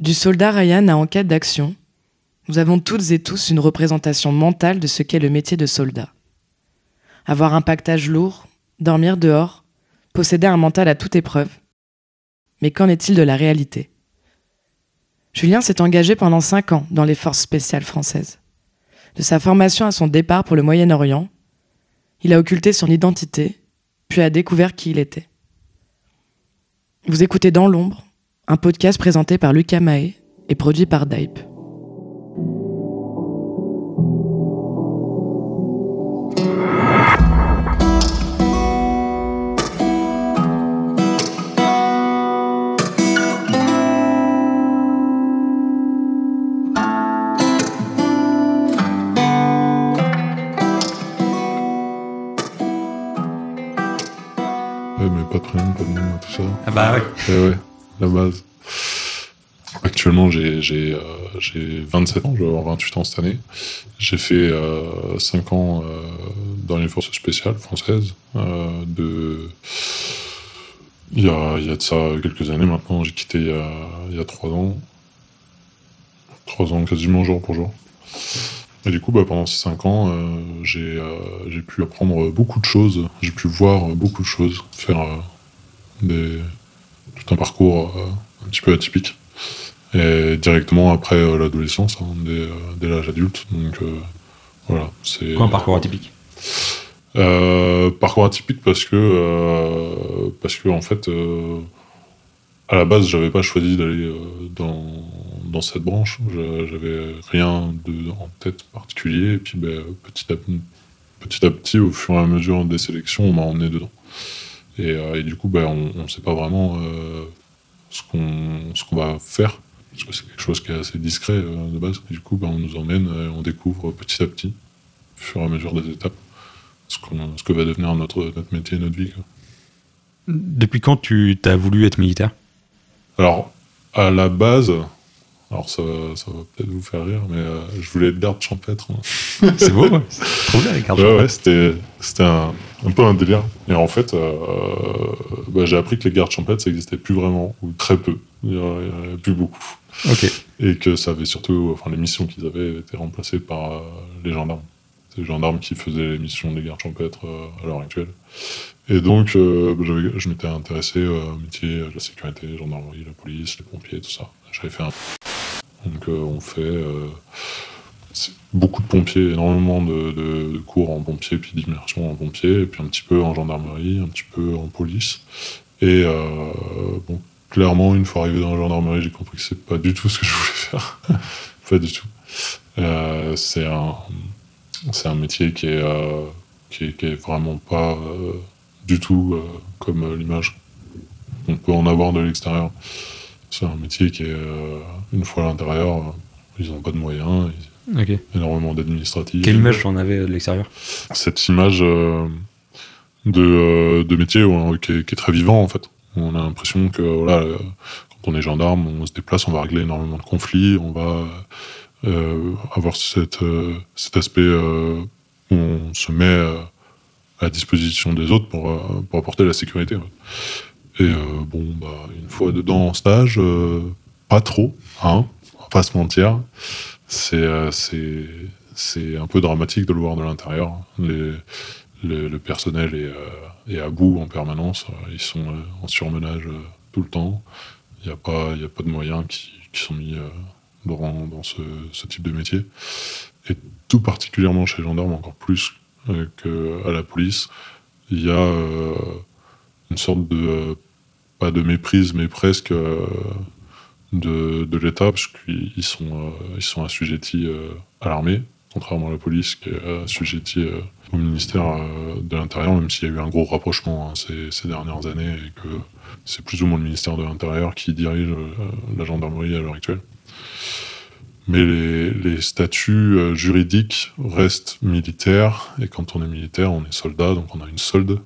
Du soldat Ryan à Enquête d'action, nous avons toutes et tous une représentation mentale de ce qu'est le métier de soldat. Avoir un pactage lourd, dormir dehors, posséder un mental à toute épreuve. Mais qu'en est-il de la réalité? Julien s'est engagé pendant cinq ans dans les forces spéciales françaises. De sa formation à son départ pour le Moyen-Orient, il a occulté son identité, puis a découvert qui il était. Vous écoutez Dans l'ombre, un podcast présenté par Lucas Mahé et produit par Dype. pas de prénom, pas de nom, tout ça. Ah bah ouais. Et ouais, la base. Actuellement, j'ai j'ai euh, 27 ans, je vais avoir 28 ans cette année. J'ai fait euh, 5 ans euh, dans les forces spéciales françaises. Euh, de... il, y a, il y a de ça quelques années maintenant, j'ai quitté il y, a, il y a 3 ans. 3 ans quasiment jour pour jour. Et du coup, bah, pendant ces 5 ans, euh, j'ai euh, j'ai pu apprendre beaucoup de choses, j'ai pu voir beaucoup de choses, faire euh, des, tout un parcours euh, un petit peu atypique. Et directement après euh, l'adolescence, hein, dès, euh, dès l'âge adulte. Donc euh, voilà, c'est. Quoi un parcours atypique? Parcours atypique parce que parce que en fait à la base j'avais pas choisi d'aller dans dans cette branche j'avais rien de en tête particulier et puis ben, petit à petit à petit au fur et à mesure des sélections on m'a emmené dedans et, et du coup ben, on, on sait pas vraiment euh, ce qu'on qu'on va faire parce que c'est quelque chose qui est assez discret euh, de base et du coup ben, on nous emmène et on découvre petit à petit au fur et à mesure des étapes ce, qu'on- ce que va devenir notre, notre métier, notre vie. quoi. Depuis quand tu t'as voulu être militaire? Alors, à la base, alors ça, va- ça va peut-être vous faire rire, mais euh, je voulais être garde champêtre. hein. C'est beau, ouais. C'est trop bien les cartes. Ouais, ouais, c'était un, un peu un délire. Et en fait, euh, bah, j'ai appris que les gardes champêtres, ça n'existait plus vraiment, ou très peu. Il n'y en avait- plus beaucoup. Ok. Et que ça avait surtout, enfin, les missions qu'ils avaient été remplacées par euh, les gendarmes. C'est les gendarmes qui faisaient les missions des gardes champêtres euh, à l'heure actuelle. Et donc, bah, je m'étais intéressé au métier de la sécurité, gendarmerie, la police, les pompiers, tout ça. J'avais fait un. Donc, on fait beaucoup de pompiers, énormément de, cours en pompiers, puis d'immersion en pompiers, et puis un petit peu en gendarmerie, un petit peu en police. Et euh, clairement, une fois arrivé dans la gendarmerie, j'ai compris que c'est pas du tout ce que je voulais faire. pas du tout. Euh, c'est un, un métier euh, qui est, qui est vraiment pas du tout comme l'image qu'on peut en avoir de l'extérieur. C'est un métier qui est, une fois à l'intérieur, ils n'ont pas de moyens, Ok. énormément d'administratifs. Quelle image j'en avais de l'extérieur? Cette image euh, de, euh, de métier ouais, qui, est, qui est très vivant en fait. On a l'impression que voilà, euh, quand on est gendarme, on se déplace, on va régler énormément de conflits, on va euh, avoir cette, euh, cet aspect où on se met à disposition des autres pour, pour apporter la sécurité. Et bon, bah, une fois dedans en stage, pas trop, hein, on va pas se mentir. C'est euh, c'est c'est un peu dramatique de le voir de l'intérieur. Le, personnel est, euh, est à bout en permanence. Ils sont euh, en surmenage tout le temps. Il n'y a, pas- y a pas de moyens qui, sont mis dans, ce, ce type de métier. Et tout particulièrement chez les gendarmes, encore plus qu'à la police, il y a une sorte de, pas de méprise, mais presque de, l'État, parce qu'ils sont, euh, assujettis euh, à l'armée, contrairement à la police qui est assujettie euh, au ministère de l'Intérieur, même s'il y a eu un gros rapprochement hein, ces, dernières années et que c'est plus ou moins le ministère de l'Intérieur qui dirige la gendarmerie à l'heure actuelle. Mais les, statuts juridiques restent militaires, et quand on est militaire, on est soldat, donc on a une solde,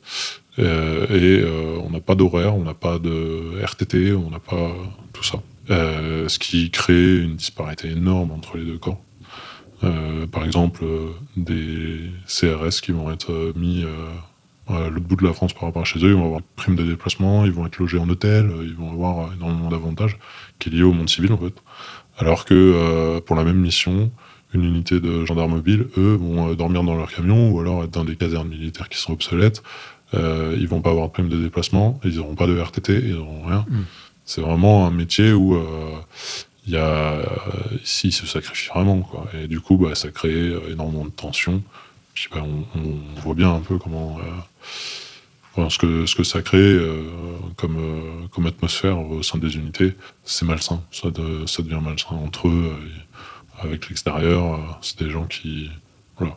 et euh, on n'a pas d'horaire, on n'a pas de RTT, on n'a pas tout ça. Euh, ce qui crée une disparité énorme entre les deux corps. Euh, par exemple, des CRS qui vont être mis euh, à l'autre bout de la France par rapport à chez eux, ils vont avoir une prime de déplacement, ils vont être logés en hôtel, ils vont avoir énormément d'avantages qui est lié au monde civil en fait. Alors que pour la même mission, une unité de gendarmes mobiles, eux, vont dormir dans leur camion ou alors être dans des casernes militaires qui sont obsolètes. Euh, ils vont pas avoir de prime de déplacement, ils n'auront pas de RTT, ils n'auront rien. Mm. C'est vraiment un métier où euh, il y a ici ils se sacrifient vraiment quoi. Et du coup, bah, ça crée euh, énormément de tensions. Puis bah, on, on voit bien un peu comment euh, enfin, ce que ce que ça crée euh, comme euh, comme atmosphère au sein des unités. C'est malsain, ça, de- ça devient malsain entre eux. euh, avec l'extérieur, euh, c'est des gens qui voilà.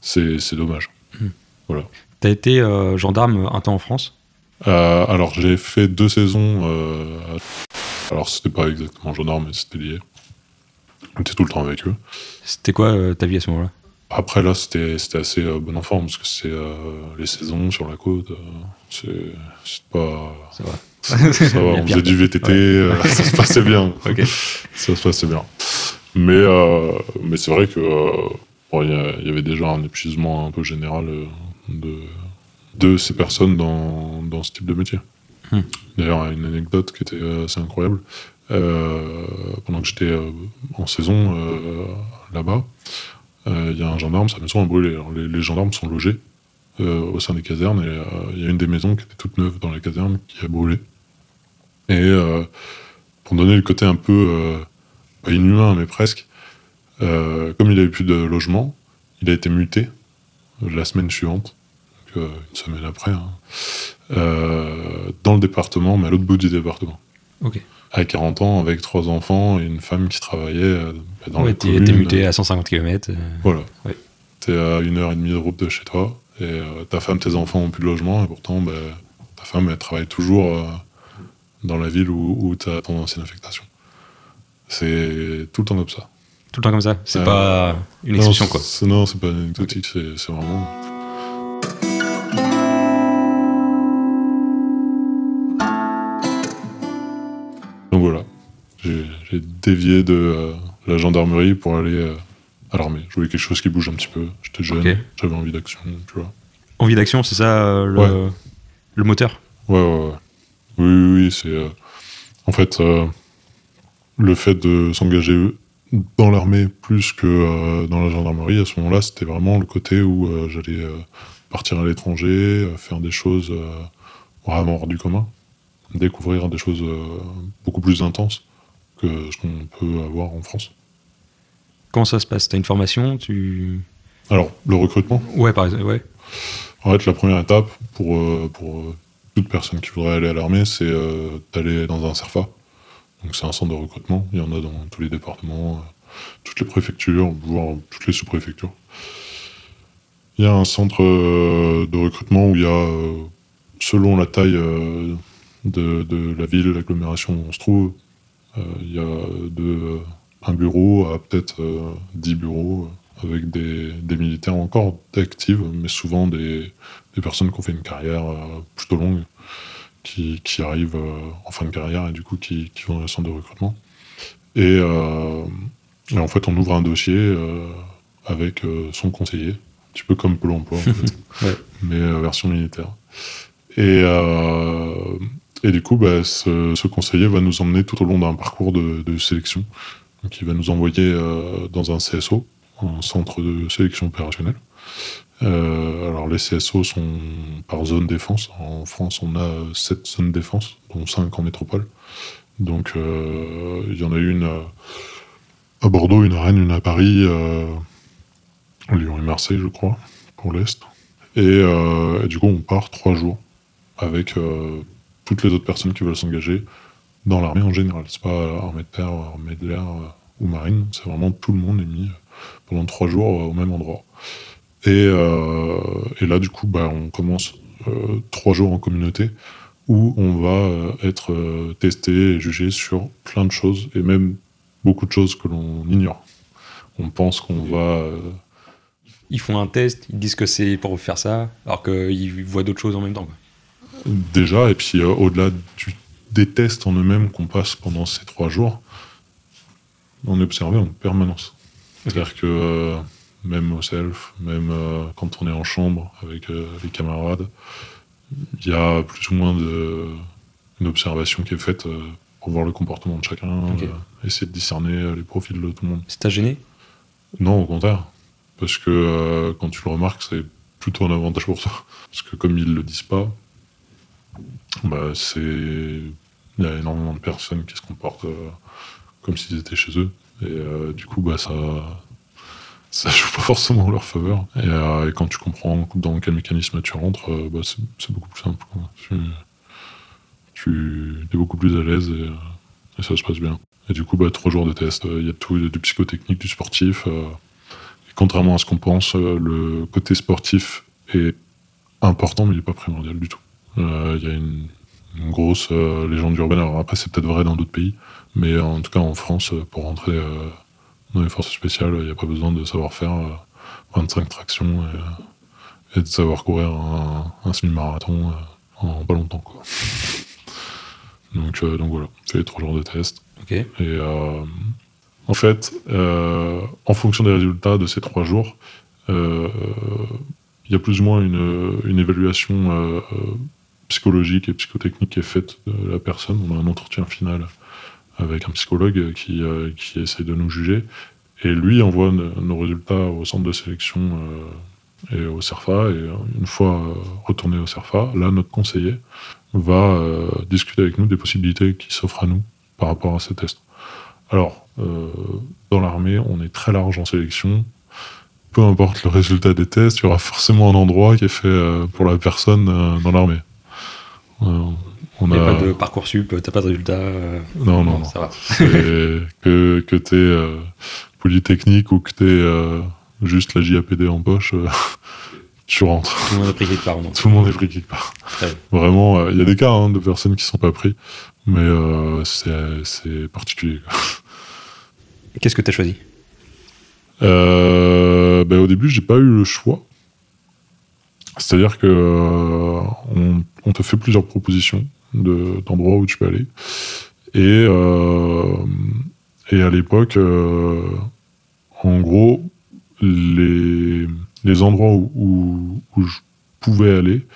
C'est dommage. T'as été euh, gendarme un temps en France? Euh, alors j'ai fait deux saisons. euh, à- alors c'était pas exactement gendarme, mais c'était lié. On était tout le temps avec eux. C'était quoi euh, ta vie à ce moment-là? Après là, c'était assez euh, bon enfant parce que c'est les saisons sur la côte. c'est pas. Ça va. Ça va, on faisait du VTT, ça se passait bien. Ça se passait bien. Mais, mais c'est vrai que bon, il y, avait déjà un épuisement un peu général de, de ces personnes dans, dans ce type de métier. Hmm. D'ailleurs, une anecdote qui était assez incroyable. Euh, pendant que j'étais euh, en saison euh, là-bas, il y a un gendarme, sa maison a brûlé. Alors, les, les gendarmes sont logés au sein des casernes et il y a une des maisons qui était toute neuve dans les casernes qui a brûlé. Et pour donner le côté un peu pas inhumain, mais presque, comme il avait plus de logement, il a été muté la semaine suivante, donc, euh, une semaine après, hein, euh, dans le département, mais à l'autre bout du département. Ok. À 40 ans, avec trois enfants et une femme qui travaillait euh, dans ouais, la commune. t'es muté à 150 km. Voilà. Ouais. T'es à une heure et demie de route de chez toi, et euh, ta femme, tes enfants ont plus de logement, et pourtant, bah, ta femme, elle travaille toujours euh, dans la ville où, où tu as ton ancienne affectation. C'est tout le temps comme ça. Tout le temps comme ça. C'est Euh, pas une exception, quoi. Non, c'est pas anecdotique, c'est c'est vraiment. J'ai dévié de euh, la gendarmerie pour aller euh, à l'armée. Je voulais quelque chose qui bouge un petit peu. J'étais jeune, j'avais envie d'action, tu vois. Envie d'action, c'est ça euh, le, Ouais. le moteur? Ouais, ouais, ouais. Oui, oui, oui, c'est. en fait, le fait de s'engager dans l'armée plus que dans la gendarmerie, à ce moment-là, c'était vraiment le côté où j'allais partir à l'étranger, faire des choses vraiment hors du commun, découvrir des choses beaucoup plus intenses que ce qu'on peut avoir en France. Comment ça se passe? T'as une formation? Tu Alors, le recrutement, Ouais, par exemple. Ouais. En fait, la première étape pour, euh, pour euh, toute personne qui voudrait aller à l'armée, c'est euh, d'aller dans un CERFA. Donc, c'est un centre de recrutement. Il y en a dans tous les départements, toutes les préfectures, voire toutes les sous-préfectures. Il y a un centre euh, de recrutement où il y a, selon la taille de, de la ville, l'agglomération où on se trouve, il y a de, euh, un bureau à peut-être euh, 10 bureaux euh, avec des, des militaires encore actifs, mais souvent des, des personnes qui ont fait une carrière euh, plutôt longue, qui, qui arrivent euh, en fin de carrière et du coup qui, qui vont dans le centre de recrutement. Et, euh, et en fait, on ouvre un dossier euh, avec euh, son conseiller, un petit peu comme Pôle emploi, en fait, Ouais. mais euh, version militaire. Et, euh, et du coup, bah, ce, conseiller va nous emmener tout au long d'un parcours de, sélection. Donc, il va nous envoyer euh, dans un CSO, un centre de sélection opérationnelle. Euh, alors, les CSO sont par zone défense. En France, on a sept zones défense, dont cinq en métropole. Donc, euh, il y en a une euh, à Bordeaux, une à Rennes, une à Paris, euh, Lyon et Marseille, je crois, pour l'Est. Et, euh, et du coup, on part trois jours avec euh, toutes les autres personnes qui veulent s'engager dans l'armée en général. C'est pas armée de terre, armée de l'air euh, ou marine. C'est vraiment tout le monde est mis pendant trois jours euh, au même endroit. Et, euh, là, du coup, bah, on commence euh, trois jours en communauté où on va euh, être euh, testé et jugé sur plein de choses et même beaucoup de choses que l'on ignore. On pense qu'on va euh, Ils font un test, ils disent que c'est pour faire ça, alors qu'ils voient d'autres choses en même temps. Déjà, et puis euh, au-delà des tests en eux-mêmes qu'on passe pendant ces trois jours, on est observé en permanence. C'est-à-dire que euh, même au self, même euh, quand on est en chambre avec les camarades, il y a plus ou moins de, une observation qui est faite pour voir le comportement de chacun, essayer de discerner les profils de tout le monde. Ça t'a gêné Non, au contraire. Parce que quand tu le remarques, c'est plutôt un avantage pour toi. Parce que comme ils le disent pas, bah, c'est. Il y a énormément de personnes qui se comportent euh, comme s'ils étaient chez eux. Et euh, du coup, bah, ça. Ça joue pas forcément en leur faveur. Et, euh, quand tu comprends dans quel mécanisme tu rentres, bah, c'est beaucoup plus simple. Tu, es beaucoup plus à l'aise et, ça se passe bien. Et du coup, bah, trois jours de test, il y a tout, y a du psychotechnique, du sportif. et contrairement à ce qu'on pense, le côté sportif est important, mais il n'est pas primordial du tout. Euh, Il y a une, une grosse euh, légende urbaine. Alors après, c'est peut-être vrai dans d'autres pays, mais en tout cas en France, euh, pour rentrer dans les forces spéciales, il n'y a pas besoin de savoir faire euh, 25 tractions et, et de savoir courir un, un semi-marathon en pas longtemps. Quoi. Donc, donc voilà, c'est les trois jours de test. Et euh, en fait, euh, en fonction des résultats de ces trois jours, euh, il y a plus ou moins une, une évaluation psychologique et psychotechnique qui est faite de la personne. On a un entretien final avec un psychologue qui, euh, qui essaie de nous juger. Et lui envoie nos résultats au centre de sélection euh, et au CERFA. Et une fois euh, retourné au CERFA, là, notre conseiller va euh, discuter avec nous des possibilités qui s'offrent à nous par rapport à ces tests. Alors, euh, dans l'armée, on est très large en sélection. Peu importe le résultat des tests, il y aura forcément un endroit qui est fait euh, pour la personne euh, dans l'armée. Euh, on a pas de Parcoursup, t'as pas de résultat. euh, Non, non, non. Ça va. Que, que t'es euh, polytechnique ou que t'es euh, juste la JAPD en poche, euh, tu rentres. Tout le monde a pris quelque part. non Tout le monde est pris quelque part. Vraiment, il y a des cas hein, de personnes qui sont pas pris, mais c'est particulier. Qu'est-ce que t'as choisi? Ben, au début, j'ai pas eu le choix. C'est-à-dire que on, on te fait plusieurs propositions de- d'endroits où tu peux aller. Et, euh, à l'époque, euh, en gros, les, endroits où, je pouvais aller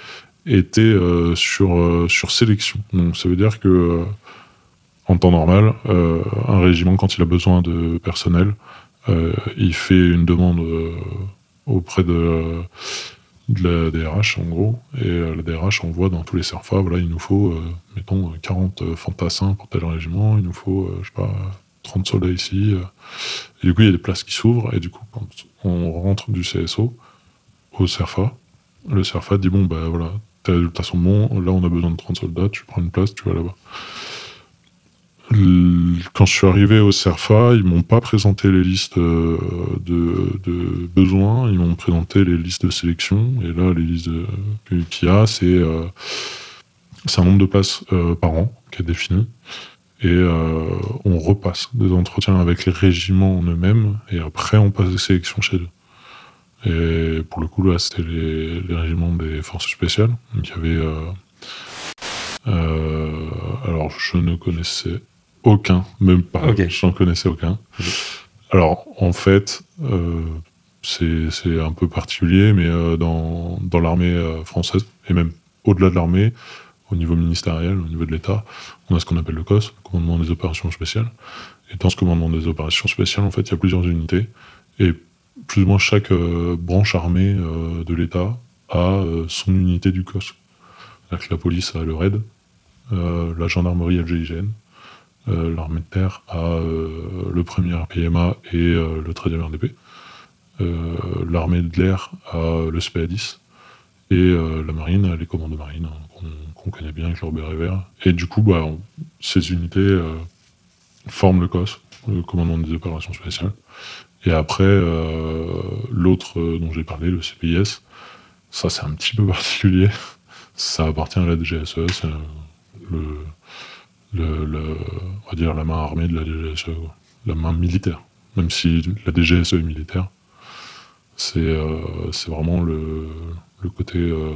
étaient euh, sur, sélection. Donc ça veut dire que en temps normal, un régiment, quand il a besoin de personnel, il fait une demande auprès de, de la DRH, en gros, et euh, la DRH envoie dans tous les CERFA, voilà, il nous faut, euh, mettons, 40 fantassins pour tel régiment, il nous faut, euh, je sais pas, 30 soldats ici. euh. et du coup, il y a des places qui s'ouvrent, et du coup, quand on rentre du CSO au CERFA, le CERFA dit, bon, bah voilà, tes résultats sont bons, là, on a besoin de 30 soldats, tu prends une place, tu vas là-bas. Quand je suis arrivé au CERFA, ils m'ont pas présenté les listes euh, de, besoins, ils m'ont présenté les listes de sélection. Et là, les listes que- qu'il y a, c'est euh, un nombre de places euh, par an qui est défini. Et euh, on repasse des entretiens avec les régiments en eux-mêmes, et après on passe des sélections chez eux. Et pour le coup, là, c'était les, régiments des forces spéciales. Il y avait. euh, euh, alors, je ne connaissais aucun, même pas. Ok. J'en connaissais aucun. Alors, en fait, euh, c'est un peu particulier, mais euh, dans, dans l'armée euh, française, et même au-delà de l'armée, au niveau ministériel, au niveau de l'État, on a ce qu'on appelle le COS, le commandement des opérations spéciales. Et dans ce commandement des opérations spéciales, en fait, il y a plusieurs unités. Et plus ou moins chaque branche armée de l'État a son unité du COS. Que la police a le RAID, la gendarmerie a le GIGN, l'armée de terre a euh, le premier RPMA et euh, le 13e RDP. Euh, l'armée de l'air a le SPA-10 et euh, la marine les commandos marines hein, qu'on connaît bien avec leur béret vert. Et du coup, bah, ces unités euh, forment le COS, le commandement des opérations spéciales. Et après, euh, l'autre euh, dont j'ai parlé, le CPIS, ça c'est un petit peu particulier. Ça appartient à la DGSE, c'est euh, le, le, le- on va dire la main armée de la DGSE, la main militaire. Même si la DGSE est militaire, c'est euh, c'est vraiment le, le côté euh,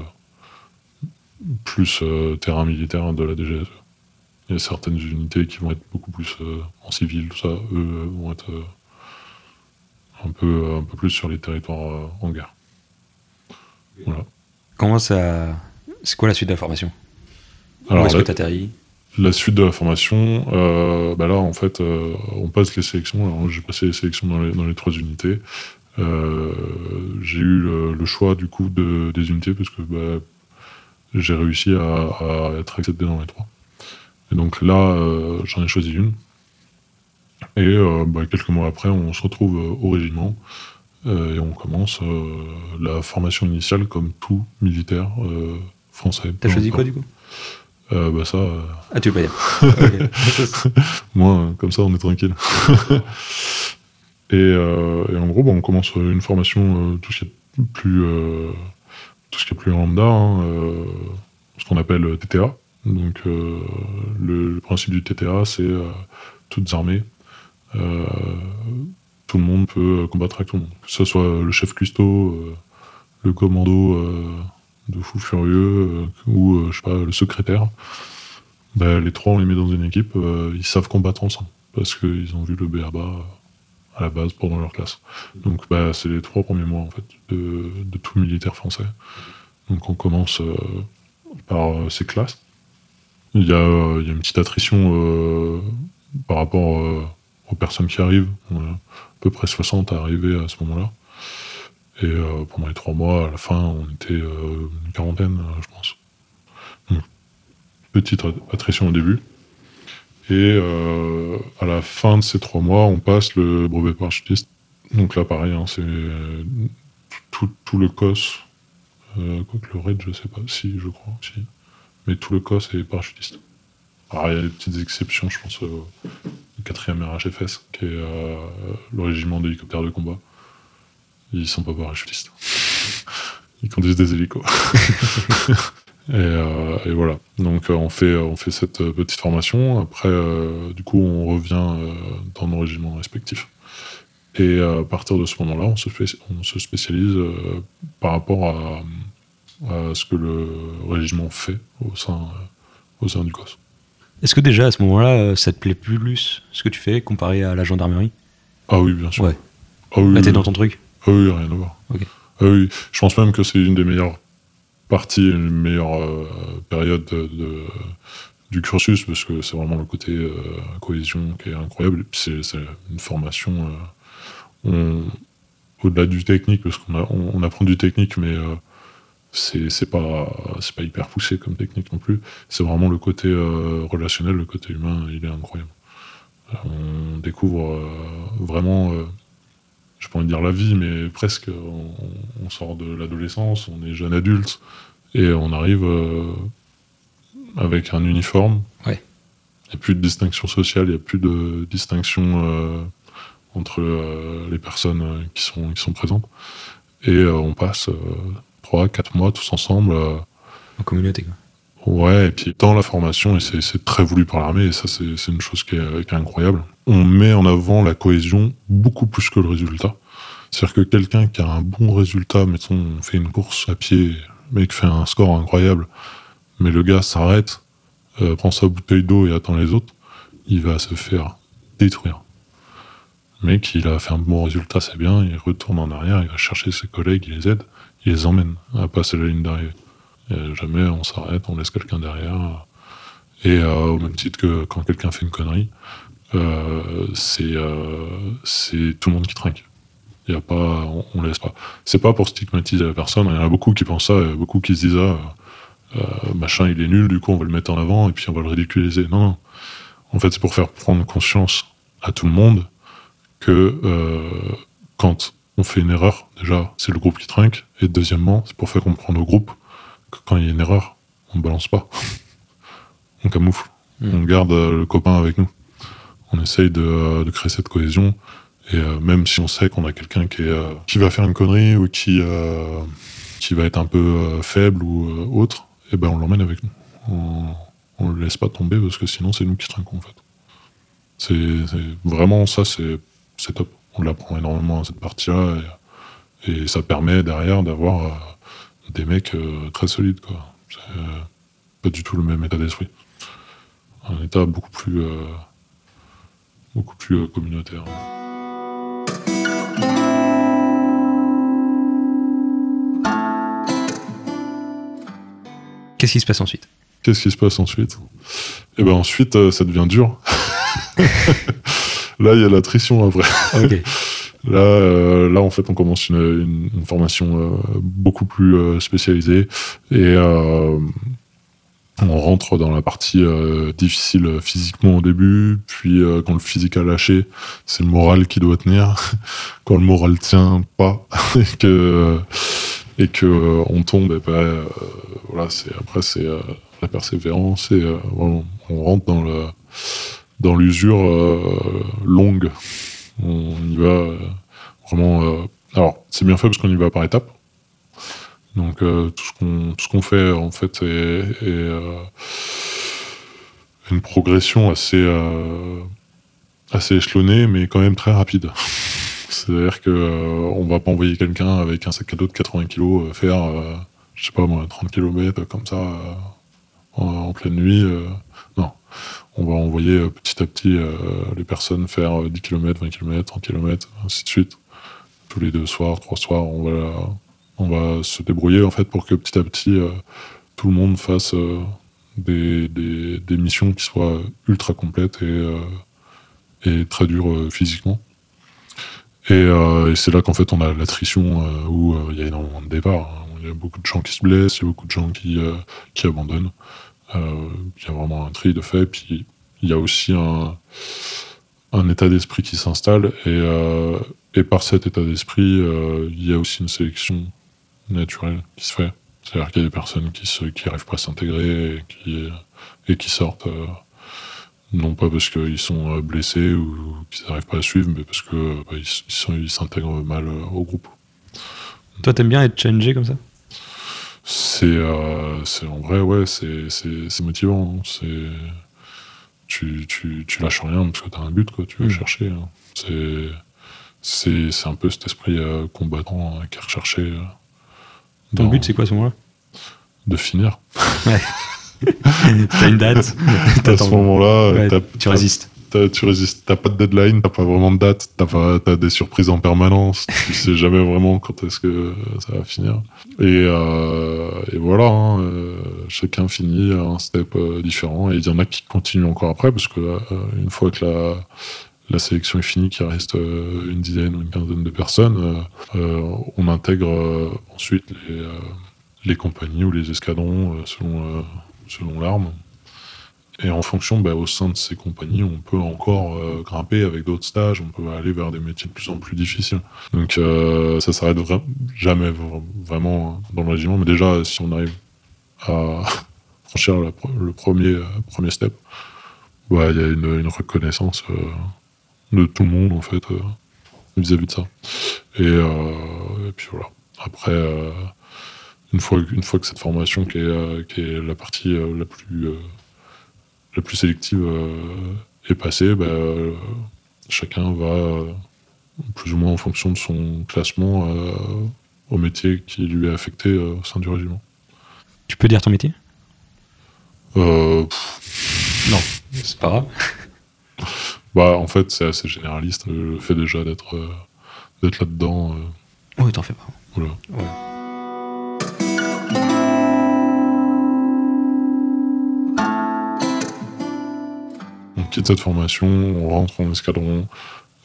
plus euh, terrain militaire de la DGSE. Il y a certaines unités qui vont être beaucoup plus euh, en civil, tout ça, eux vont être un peu, un peu plus sur les territoires en guerre. Voilà. Comment ça. C'est quoi la suite de la formation? Alors, Où est-ce que tu atterris La suite de la formation, euh, bah là en fait, euh, on passe les sélections. Alors, j'ai passé les sélections dans les, dans les trois unités. Euh, j'ai eu le, le choix du coup de, des unités parce que bah, j'ai réussi à, à être accepté dans les trois. Et donc là, j'en ai choisi une. Et bah, quelques mois après, on se retrouve au régiment et on commence la formation initiale comme tout militaire français. T'as choisi quoi du coup? Euh, bah ça. euh, Ah, tu veux pas dire. Moi, euh, comme ça, on est tranquille. et, euh, et en gros, bah, on commence une formation, tout ce qui est plus, tout ce qui est plus lambda, hein, ce qu'on appelle TTA. Donc, le, le principe du TTA, c'est toutes armées. Tout le monde peut combattre avec tout le monde. Que ce soit le chef cuistot, euh, le commando de fou furieux, euh, ou euh, je sais pas, le secrétaire. Ben, les trois, on les met dans une équipe, euh, ils savent combattre ensemble parce qu'ils ont vu le BABA à la base pendant leur classe. Donc, bah, c'est les trois premiers mois en fait de, tout militaire français. Donc, on commence par euh, ces classes. Il y, a, y a une petite attrition par rapport aux personnes qui arrivent. On est à peu près 60 à arriver à ce moment-là. Et euh, pendant les trois mois, à la fin, on était euh, une quarantaine, euh, je pense. Donc, petite attrition au début. Et à la fin de ces trois mois, on passe le brevet parachutiste. Donc là, pareil, hein, c'est tout, le COS. Quoique le RAID, je sais pas. Si, je crois. Si. Mais tout le COS est parachutiste. Alors, il y a des petites exceptions, je pense au au 4e RHFS, qui est le régiment d'hélicoptères de combat. Ils sont pas parachutistes. Ils conduisent des hélicos. Et, euh, et voilà. Donc euh, on fait on fait cette euh, petite formation. Après, euh, du coup, on revient euh, dans nos régiments respectifs. Et euh, à partir de ce moment-là, on se, spé- on se spécialise euh, par rapport à, à ce que le régiment fait au sein euh, au sein du COS. Est-ce que déjà à ce moment-là, euh, ça te plaît plus ce que tu fais comparé à la gendarmerie? Ah oui, bien sûr. Ouais. Ah oui, Là, t'es dans ton truc Ah oui, rien à voir. Ah oui, je pense même que c'est une des meilleures parties, une meilleure euh, période de, de- du cursus, parce que c'est vraiment le côté euh, cohésion qui est incroyable. C'est, une formation. euh, au-delà du technique, parce qu'on on, on apprend du technique, mais euh, c'est, pas c'est pas hyper poussé comme technique non plus. C'est vraiment le côté euh, relationnel, le côté humain, il est incroyable. On découvre euh, vraiment euh, je pourrais dire la vie, mais presque. On, on sort de l'adolescence, on est jeune adulte, et on arrive euh, avec un uniforme. Ouais. Il n'y a plus de distinction sociale, il n'y a plus de distinction euh, entre euh, les personnes qui sont, qui sont présentes. Et on passe euh, trois, quatre mois tous ensemble. en communauté. Quoi. Ouais, et puis dans la formation, et c'est- très voulu par l'armée, et ça c'est une chose qui est, qui incroyable, on met en avant la cohésion beaucoup plus que le résultat. C'est-à-dire que quelqu'un qui a un bon résultat, mettons, on fait une course à pied, le mec fait un score incroyable, mais le gars s'arrête, euh, prend sa bouteille d'eau et attend les autres, il va se faire détruire. Le mec, il a fait un bon résultat, c'est bien, il retourne en arrière, il va chercher ses collègues, il les aide, il les emmène à passer la ligne d'arrivée. Et jamais on s'arrête, on laisse quelqu'un derrière. Et euh, au même titre que quand quelqu'un fait une connerie, euh, c'est euh, c'est tout le monde qui trinque. Il y a pas, on, on laisse pas. C'est pas pour stigmatiser la personne. Il y en a beaucoup qui pensent ça, a beaucoup qui se disent ah, machin il est nul, du coup on va le mettre en avant et puis on va le ridiculiser. Non, non. En fait c'est pour faire prendre conscience à tout le monde que quand on fait une erreur, déjà c'est le groupe qui trinque, et deuxièmement c'est pour faire comprendre au groupe quand il y a une erreur, on balance pas. on camoufle. Mm. On garde euh, le copain avec nous. On essaye de, euh, de créer cette cohésion. Et euh, même si on sait qu'on a quelqu'un qui, est, euh, qui va faire une connerie ou qui, euh, qui va être un peu faible ou autre, eh ben on l'emmène avec nous. On, on le laisse pas tomber parce que sinon c'est nous qui trinquons en fait. C'est c'est- vraiment ça, c'est c'est top. On l'apprend énormément à cette partie-là et, et ça permet derrière d'avoir des mecs euh, très solides, quoi. C'est euh, pas du tout le même état d'esprit. Un état beaucoup plus, euh, beaucoup plus communautaire. Qu'est-ce qui se passe ensuite? Qu'est-ce qui se passe ensuite? Et ben ensuite, ça devient dur. Là, il y a la trition, à vrai. Là, euh, là, en fait, on commence une, formation euh, beaucoup plus euh, spécialisée et on rentre dans la partie difficile physiquement au début, puis quand le physique a lâché, c'est le moral qui doit tenir. quand le moral tient pas et que et que on tombe, et ben, voilà, c'est après c'est la persévérance et on, on rentre dans dans l'usure longue. On y va euh, vraiment. euh, alors, c'est bien fait parce qu'on y va par étapes. Donc, euh, tout ce qu'on qu'on fait, en fait, est, une progression assez, assez échelonnée, mais quand même très rapide. C'est-à-dire que euh, on va pas envoyer quelqu'un avec un sac à dos de 80 kg faire, je sais pas moi, 30 km comme ça en pleine nuit. On va envoyer euh, petit à petit euh, les personnes faire euh, 10 km, 20 km, 30 km, ainsi de suite. Tous les deux soirs, trois soirs, on va, on va se débrouiller en fait pour que petit à petit euh, tout le monde fasse des, des, missions qui soient ultra complètes et, et très dures physiquement. Et, c'est là qu'en fait on a l'attrition où il y a énormément de départs. hein. Il y a beaucoup de gens qui se blessent, il y a beaucoup de gens qui, qui abandonnent. Euh, Il y a vraiment un tri de fait. Puis il y a aussi un, état d'esprit qui s'installe. Et, euh, par cet état d'esprit, euh, il y a aussi une sélection naturelle qui se fait. C'est-à-dire qu'il y a des personnes qui n'arrivent pas à s'intégrer et qui, sortent. non pas parce qu'ils sont blessés ou qu'ils n'arrivent pas à suivre, mais parce que bah, s'intègrent mal au groupe. Toi, t'aimes bien être challengé comme ça? C'est, euh, c'est en vrai, ouais, c'est, c'est, c'est motivant. hein. C'est, tu, tu, tu lâches rien parce que tu as un but, quoi. Tu veux Mm. chercher. hein. C'est, c'est, c'est un peu cet esprit euh, combattant euh, qui est recherché. euh, Ton dans- but, c'est quoi à ce moment-là? De finir. T'as une date À ce moment-là, Ouais, t'as- tu résistes. Tu résistes. T'as pas de deadline, t'as pas vraiment de date, t'as pas, des surprises en permanence. tu sais jamais vraiment quand est-ce que ça va finir. Et, euh, voilà, hein, euh, chacun finit à un step euh, différent. Et il y en a qui continuent encore après parce que une fois que la sélection est finie, qu'il reste une dizaine ou une quinzaine de personnes, on intègre ensuite les, compagnies ou les escadrons selon l'arme. Et en fonction, bah, au sein de ces compagnies, on peut encore euh, grimper avec d'autres stages, on peut aller vers des métiers de plus en plus difficiles. Donc euh, ça s'arrête vra- jamais vra- vraiment dans le régiment, mais déjà si on arrive à franchir le premier, euh, premier step, bah, il y a une, reconnaissance euh, de tout le monde en fait vis-à-vis de ça. Et, et puis voilà. Après, une, fois, une fois que cette formation qui est, qui est la partie la plus la plus sélective euh, est passée, bah, euh, chacun va euh, plus ou moins en fonction de son classement au métier qui lui est affecté au sein du régiment. Tu peux dire ton métier? Euh, Non. C'est pas grave. bah, en fait, c'est assez généraliste. Le fait déjà d'être euh, d'être là-dedans, euh, Oui, t'en fais pas. voilà. On quitte cette formation, on rentre en escadron,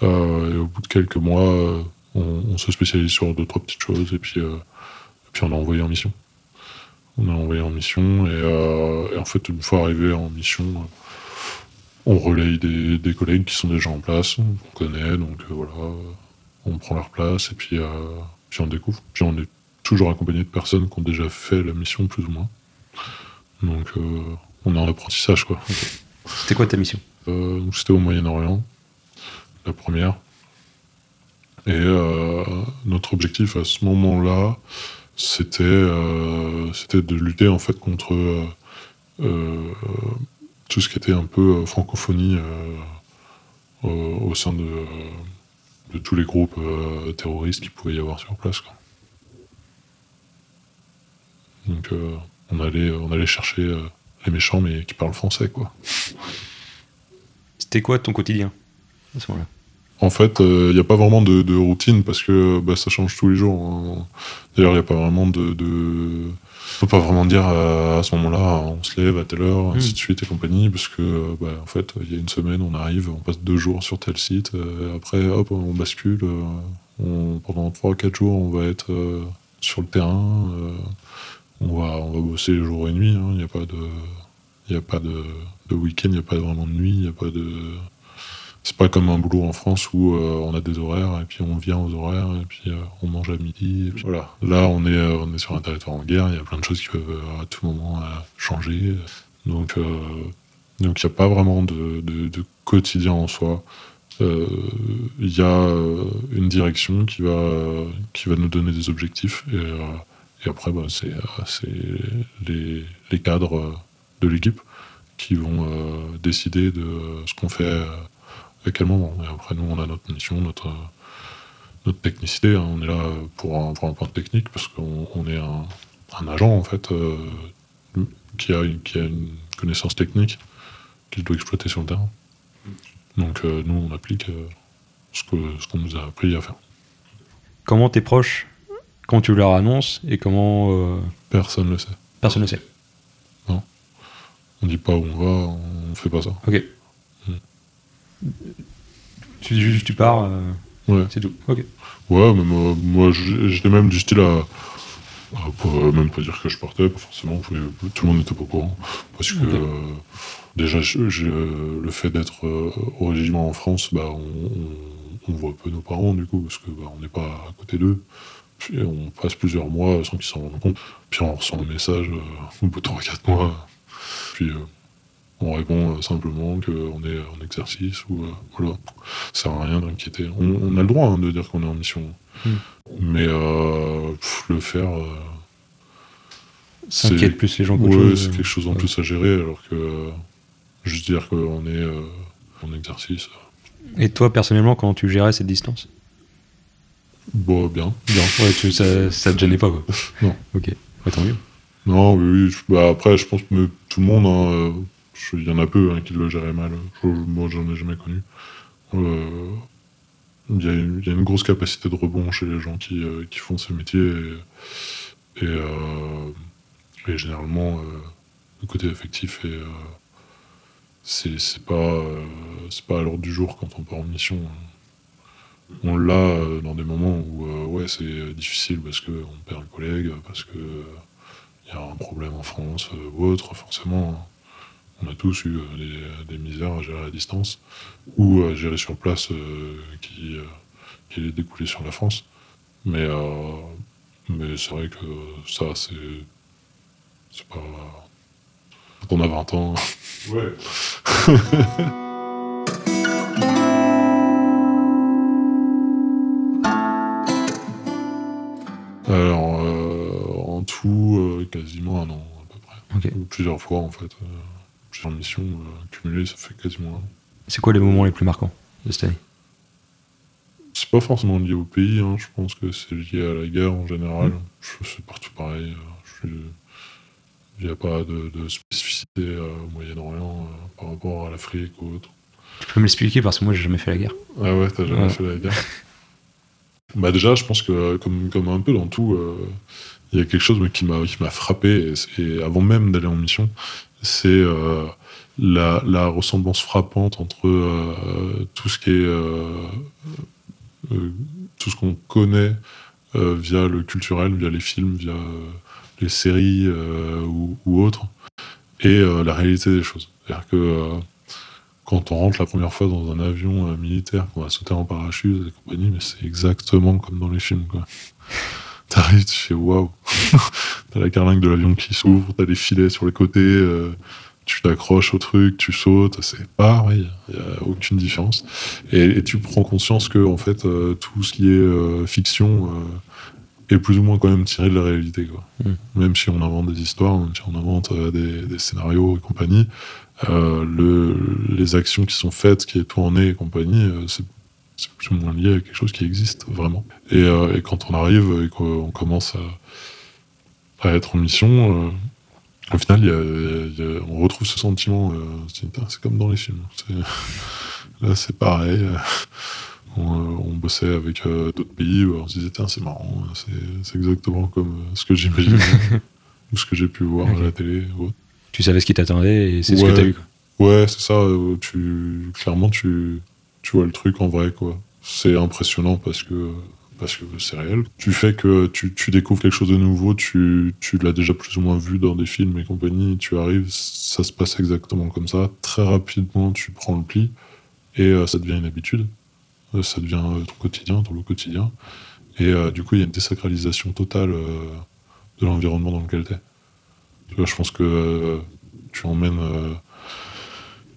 euh, et au bout de quelques mois, euh, on, se spécialise sur deux, trois petites choses, et puis, euh, et puis on est envoyé en mission. On est envoyé en mission, et, en fait, une fois arrivé en mission, on relaye des, collègues qui sont déjà en place, on connaît, donc voilà, on prend leur place, et puis, puis on découvre. Puis on est toujours accompagné de personnes qui ont déjà fait la mission, plus ou moins. Donc, on est en apprentissage, quoi. C'était quoi ta mission? Euh, C'était au Moyen-Orient, la première. Et euh, notre objectif à ce moment-là, c'était euh, de lutter en fait contre tout ce qui était un peu francophonie au, sein de, tous les groupes terroristes qu'il pouvait y avoir sur place. Donc on allait on allait chercher les méchants mais qui parlent français quoi. C'était quoi ton quotidien à ce moment-là? En fait, il n'y a pas vraiment de, de routine parce que bah, ça change tous les jours. hein. D'ailleurs, il n'y a pas vraiment de. de... On peut pas vraiment dire euh, à ce moment-là, on se lève à telle heure, ainsi Mm. de suite et compagnie, parce que, euh, bah, en fait, il y a une semaine, on arrive, on passe deux jours sur tel site, euh, après, hop, on bascule. euh, on- pendant trois, quatre jours, on va être euh, sur le terrain. euh, on va, on va bosser jour et nuit. hein, Il n'y a pas de, il y a pas de, de week-end, il n'y a pas vraiment de nuit, il n'y a pas de. C'est pas comme un boulot en France où euh, on a des horaires et puis on vient aux horaires et puis euh, on mange à midi. Voilà. Là, on est, euh, on est sur un territoire en guerre. Il y a plein de choses qui peuvent à tout moment changer. Donc, il n'y a pas vraiment de, de- quotidien en soi. Il y a une direction qui va, qui va nous donner des objectifs et, et après, bah, c'est les, les cadres de l'équipe qui vont euh, décider de ce qu'on fait euh, à quel moment. Et après, nous, on a notre mission, notre, euh, notre technicité. hein. On est là pour un, pour un point technique parce qu'on on est un, un agent, en fait, euh, qui, a une, qui a une connaissance technique qu'il doit exploiter sur le terrain. Donc, euh, nous, on applique euh, ce que ce qu'on nous a appris à faire. Comment tes proches, quand tu leur annonces et comment euh, Personne ne le sait. personne ne sait? On dit pas où on va, on fait pas ça. Ok. Mm. Tu dis juste tu pars, euh, Ouais. c'est tout. Ok. Ouais, mais moi, j'étais même du style à. à pas- même pas dire que je partais, pas forcément, tout le monde n'était pas au courant. Parce que, euh, déjà, le fait d'être euh, au régiment en France, bah, on, on, on voit peu nos parents, du coup, parce que bah, on n'est pas à côté d'eux. Puis on passe plusieurs mois sans qu'ils s'en rendent compte. Puis on reçoit un message euh, au bout de 3-4 mois. Puis euh, on répond euh, simplement qu'on est en exercice ou euh, voilà. Ça sert à rien d'inquiéter. On, on a le droit hein, de dire qu'on est en mission. Mm. Mais pff, le faire. Ça inquiète plus les gens qu'autre Ouais, c'est quelque chose en Ouais. plus à gérer, alors que euh, juste dire qu'on est euh, en exercice, Et toi, personnellement, comment tu gérais cette distance? Bon, bien. Bien. Ouais, tu, ça, ça te gênait pas, quoi. Non. Ok. Ouais, tant mieux. Non, oui, oui, bah, après, je pense que tout le monde, hein, euh, il y en a peu hein, qui le géraient mal. Je- moi, j'en ai jamais connu. Euh, Il y, a une- grosse capacité de rebond chez les gens qui, euh, font ces métiers. Et, généralement, le côté affectif, est, c'est c'est pas, c'est pas à l'ordre du jour quand on part en mission. On l'a dans des moments où ouais, c'est difficile parce qu'on perd un collègue, parce que il y a un problème en France euh, ou autre, forcément. On a tous eu euh, des, des misères à gérer à distance ou à gérer sur place euh, qui, qui est découlé sur la France. Mais, mais c'est vrai que ça, c'est. C'est pas. Quand on a 20 ans. Ouais. Alors, euh, en tout, euh, quasiment un an à peu près. Plusieurs fois en fait. euh, plusieurs missions euh, cumulées, ça fait quasiment un an. C'est quoi les moments les plus marquants de cette année C'est pas forcément lié au pays, hein, je pense que c'est lié à la guerre en général. Je- C'est partout pareil. euh, je suis- Il n'y a pas de, de spécificité euh, au Moyen-Orient euh, par rapport à l'Afrique ou autre. Tu peux m'expliquer parce que moi j'ai jamais fait la guerre. Ah ouais, t'as jamais Ouais. fait la guerre Bah déjà, je pense que comme, comme un peu dans tout, euh, il y a quelque chose qui m'a frappé, avant même d'aller en mission, c'est euh, la, la ressemblance frappante entre euh, euh, tout ce qu'on connaît via le culturel, via les films, via les séries ou, autres, et la réalité des choses. C'est-à-dire que quand on rentre la première fois dans un avion militaire, qu'on va sauter en parachute et compagnie, mais c'est exactement comme dans les films. T'arrives, tu fais waouh. t'as la carlingue de l'avion qui s'ouvre, t'as des filets sur les côtés, euh, tu t'accroches au truc, tu sautes, c'est pareil, il n'y a aucune différence. Et, et tu prends conscience que, en fait, euh, tout ce qui est euh, fiction est plus ou moins quand même tiré de la réalité, quoi. Mm. Même si on invente des histoires, même si on invente des, des scénarios et compagnie, le, les actions qui sont faites, qui est tourné et compagnie, c'est c'est plus ou moins lié à quelque chose qui existe vraiment. Et, euh, et quand on arrive et qu'on commence à, à être en mission, euh, au final, il y a- il y a- on retrouve ce sentiment. euh, c'est comme dans les films. Là, c'est pareil. euh, bossait avec d'autres pays, où on se disait, c'est marrant, c'est exactement comme ce que j'imagine, ou ce que j'ai pu voir à la télé. Tu savais ce qui t'attendait et c'est ce que t'as eu. quoi. Ouais, c'est ça. Tu, clairement, tu, tu vois le truc en vrai, quoi. C'est impressionnant parce que parce que c'est réel. Tu fais que tu, tu découvres quelque chose de nouveau, tu, tu l'as déjà plus ou moins vu dans des films et compagnie, tu arrives, ça se passe exactement comme ça. Très rapidement, tu prends le pli et euh, ça devient une habitude. Euh, ça devient euh, ton quotidien, ton lot quotidien. Et du coup, il y a une désacralisation totale de l'environnement dans lequel tu es. Je pense que tu emmènes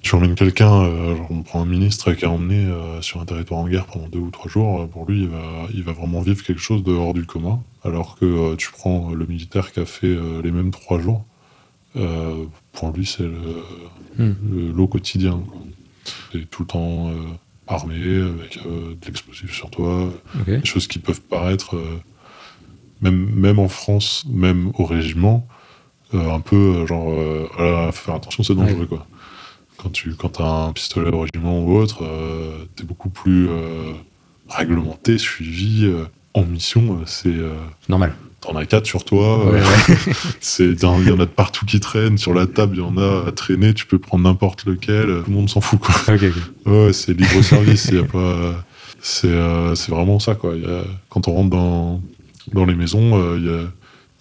tu emmènes quelqu'un, euh, on prend un ministre qui est emmené euh, sur un territoire en guerre pendant deux ou trois jours, euh, pour lui, il va, il va vraiment vivre quelque chose de hors du commun. Alors que euh, tu prends le militaire qui a fait les mêmes trois jours, pour lui, c'est le, le lot quotidien. C'est tout le temps armé, avec de l'explosif sur toi, des choses qui peuvent paraître, même, même en France, même au régiment, un peu genre, faire attention, c'est dangereux Ouais. quoi. Quand tu quand as un pistolet au régiment ou autre, euh, t'es beaucoup plus euh, réglementé, suivi. euh, en mission, euh, c'est euh, Normal. t'en as quatre sur toi. Ouais, euh, ouais. c'est il y en a de partout qui traînent sur la table, il y en a à traîner. Tu peux prendre n'importe lequel, euh, tout le monde s'en fout quoi. ok, ok. Ouais, c'est libre service. Y a pas. C'est euh, c'est vraiment ça quoi. Il y a- quand on rentre dans dans les maisons, il y, a,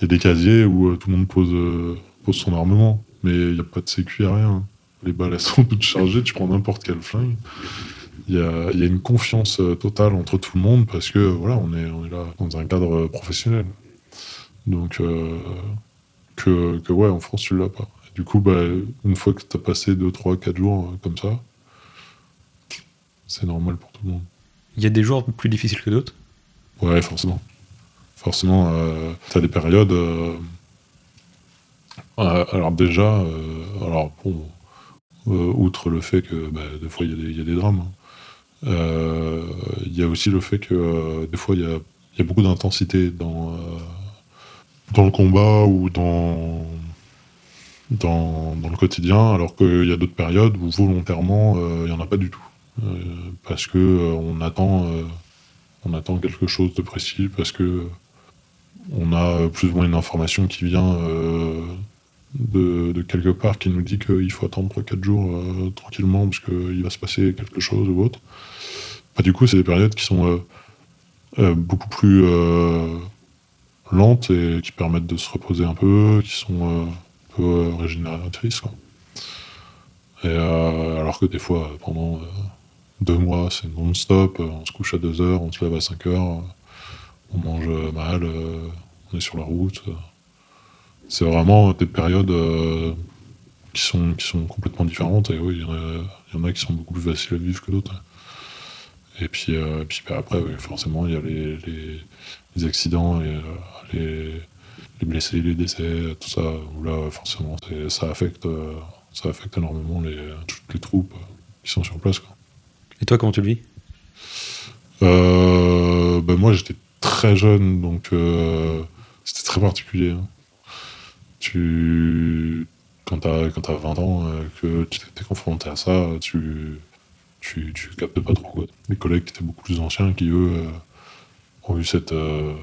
y a des casiers où euh, tout le monde pose euh, pose son armement, mais il n'y a pas de sécu, il y a rien. Les balles elles sont toutes chargées. Tu prends n'importe quel flingue. Il y a, il y a une confiance euh, totale entre tout le monde parce que voilà, on est on est là dans un cadre euh, professionnel. Donc euh, que que ouais, en France tu l'as pas. Du coup, bah, une fois que tu as passé 2, 3, 4 jours comme ça, c'est normal pour tout le monde. Il y a des jours plus difficiles que d'autres? Ouais, forcément. Forcément, euh, t'as des périodes. euh, alors déjà, alors bon, outre le fait que bah, des fois il y, a des- drames, hein, euh, il y a aussi le fait que euh, des fois il y a, beaucoup d'intensité dans euh, le combat ou dans le quotidien, alors qu'il y a d'autres périodes où volontairement euh, il n'y en a pas du tout, Euh, parce que euh, on attend euh, quelque chose de précis parce que on a plus ou moins une information qui vient euh, de, quelque part qui nous dit qu'il faut attendre 3-4 jours euh, tranquillement parce qu'il va se passer quelque chose ou autre. Bah, du coup, c'est des périodes qui sont euh, euh, beaucoup plus lentes et qui permettent de se reposer un peu, qui sont un peu régénératrices. Et, alors que des fois, pendant deux mois, c'est non-stop, on se couche à 2 heures, on se lève à 5 heures, on mange mal, on est sur la route. C'est vraiment des périodes euh, qui, sont, qui sont complètement différentes. Et oui, il y, en a- il y en a qui sont beaucoup plus faciles à vivre que d'autres. Et puis, euh, puis bah, après, oui, forcément, il y a les, les, les accidents, et, euh, les, les blessés, les décès, tout ça. Où là, forcément, ça affecte, ça affecte énormément les, toutes les troupes qui sont sur place. Quoi. Et toi, comment tu le vis? Euh, bah, moi, j'étais très jeune, donc c'était très particulier. hein. Tu, quand quand t'as 20 ans, euh, que tu t'es confronté à ça, tu, tu, tu captes pas trop. Quoi. Collègues qui étaient beaucoup plus anciens, qui eux euh, ont eu cette euh,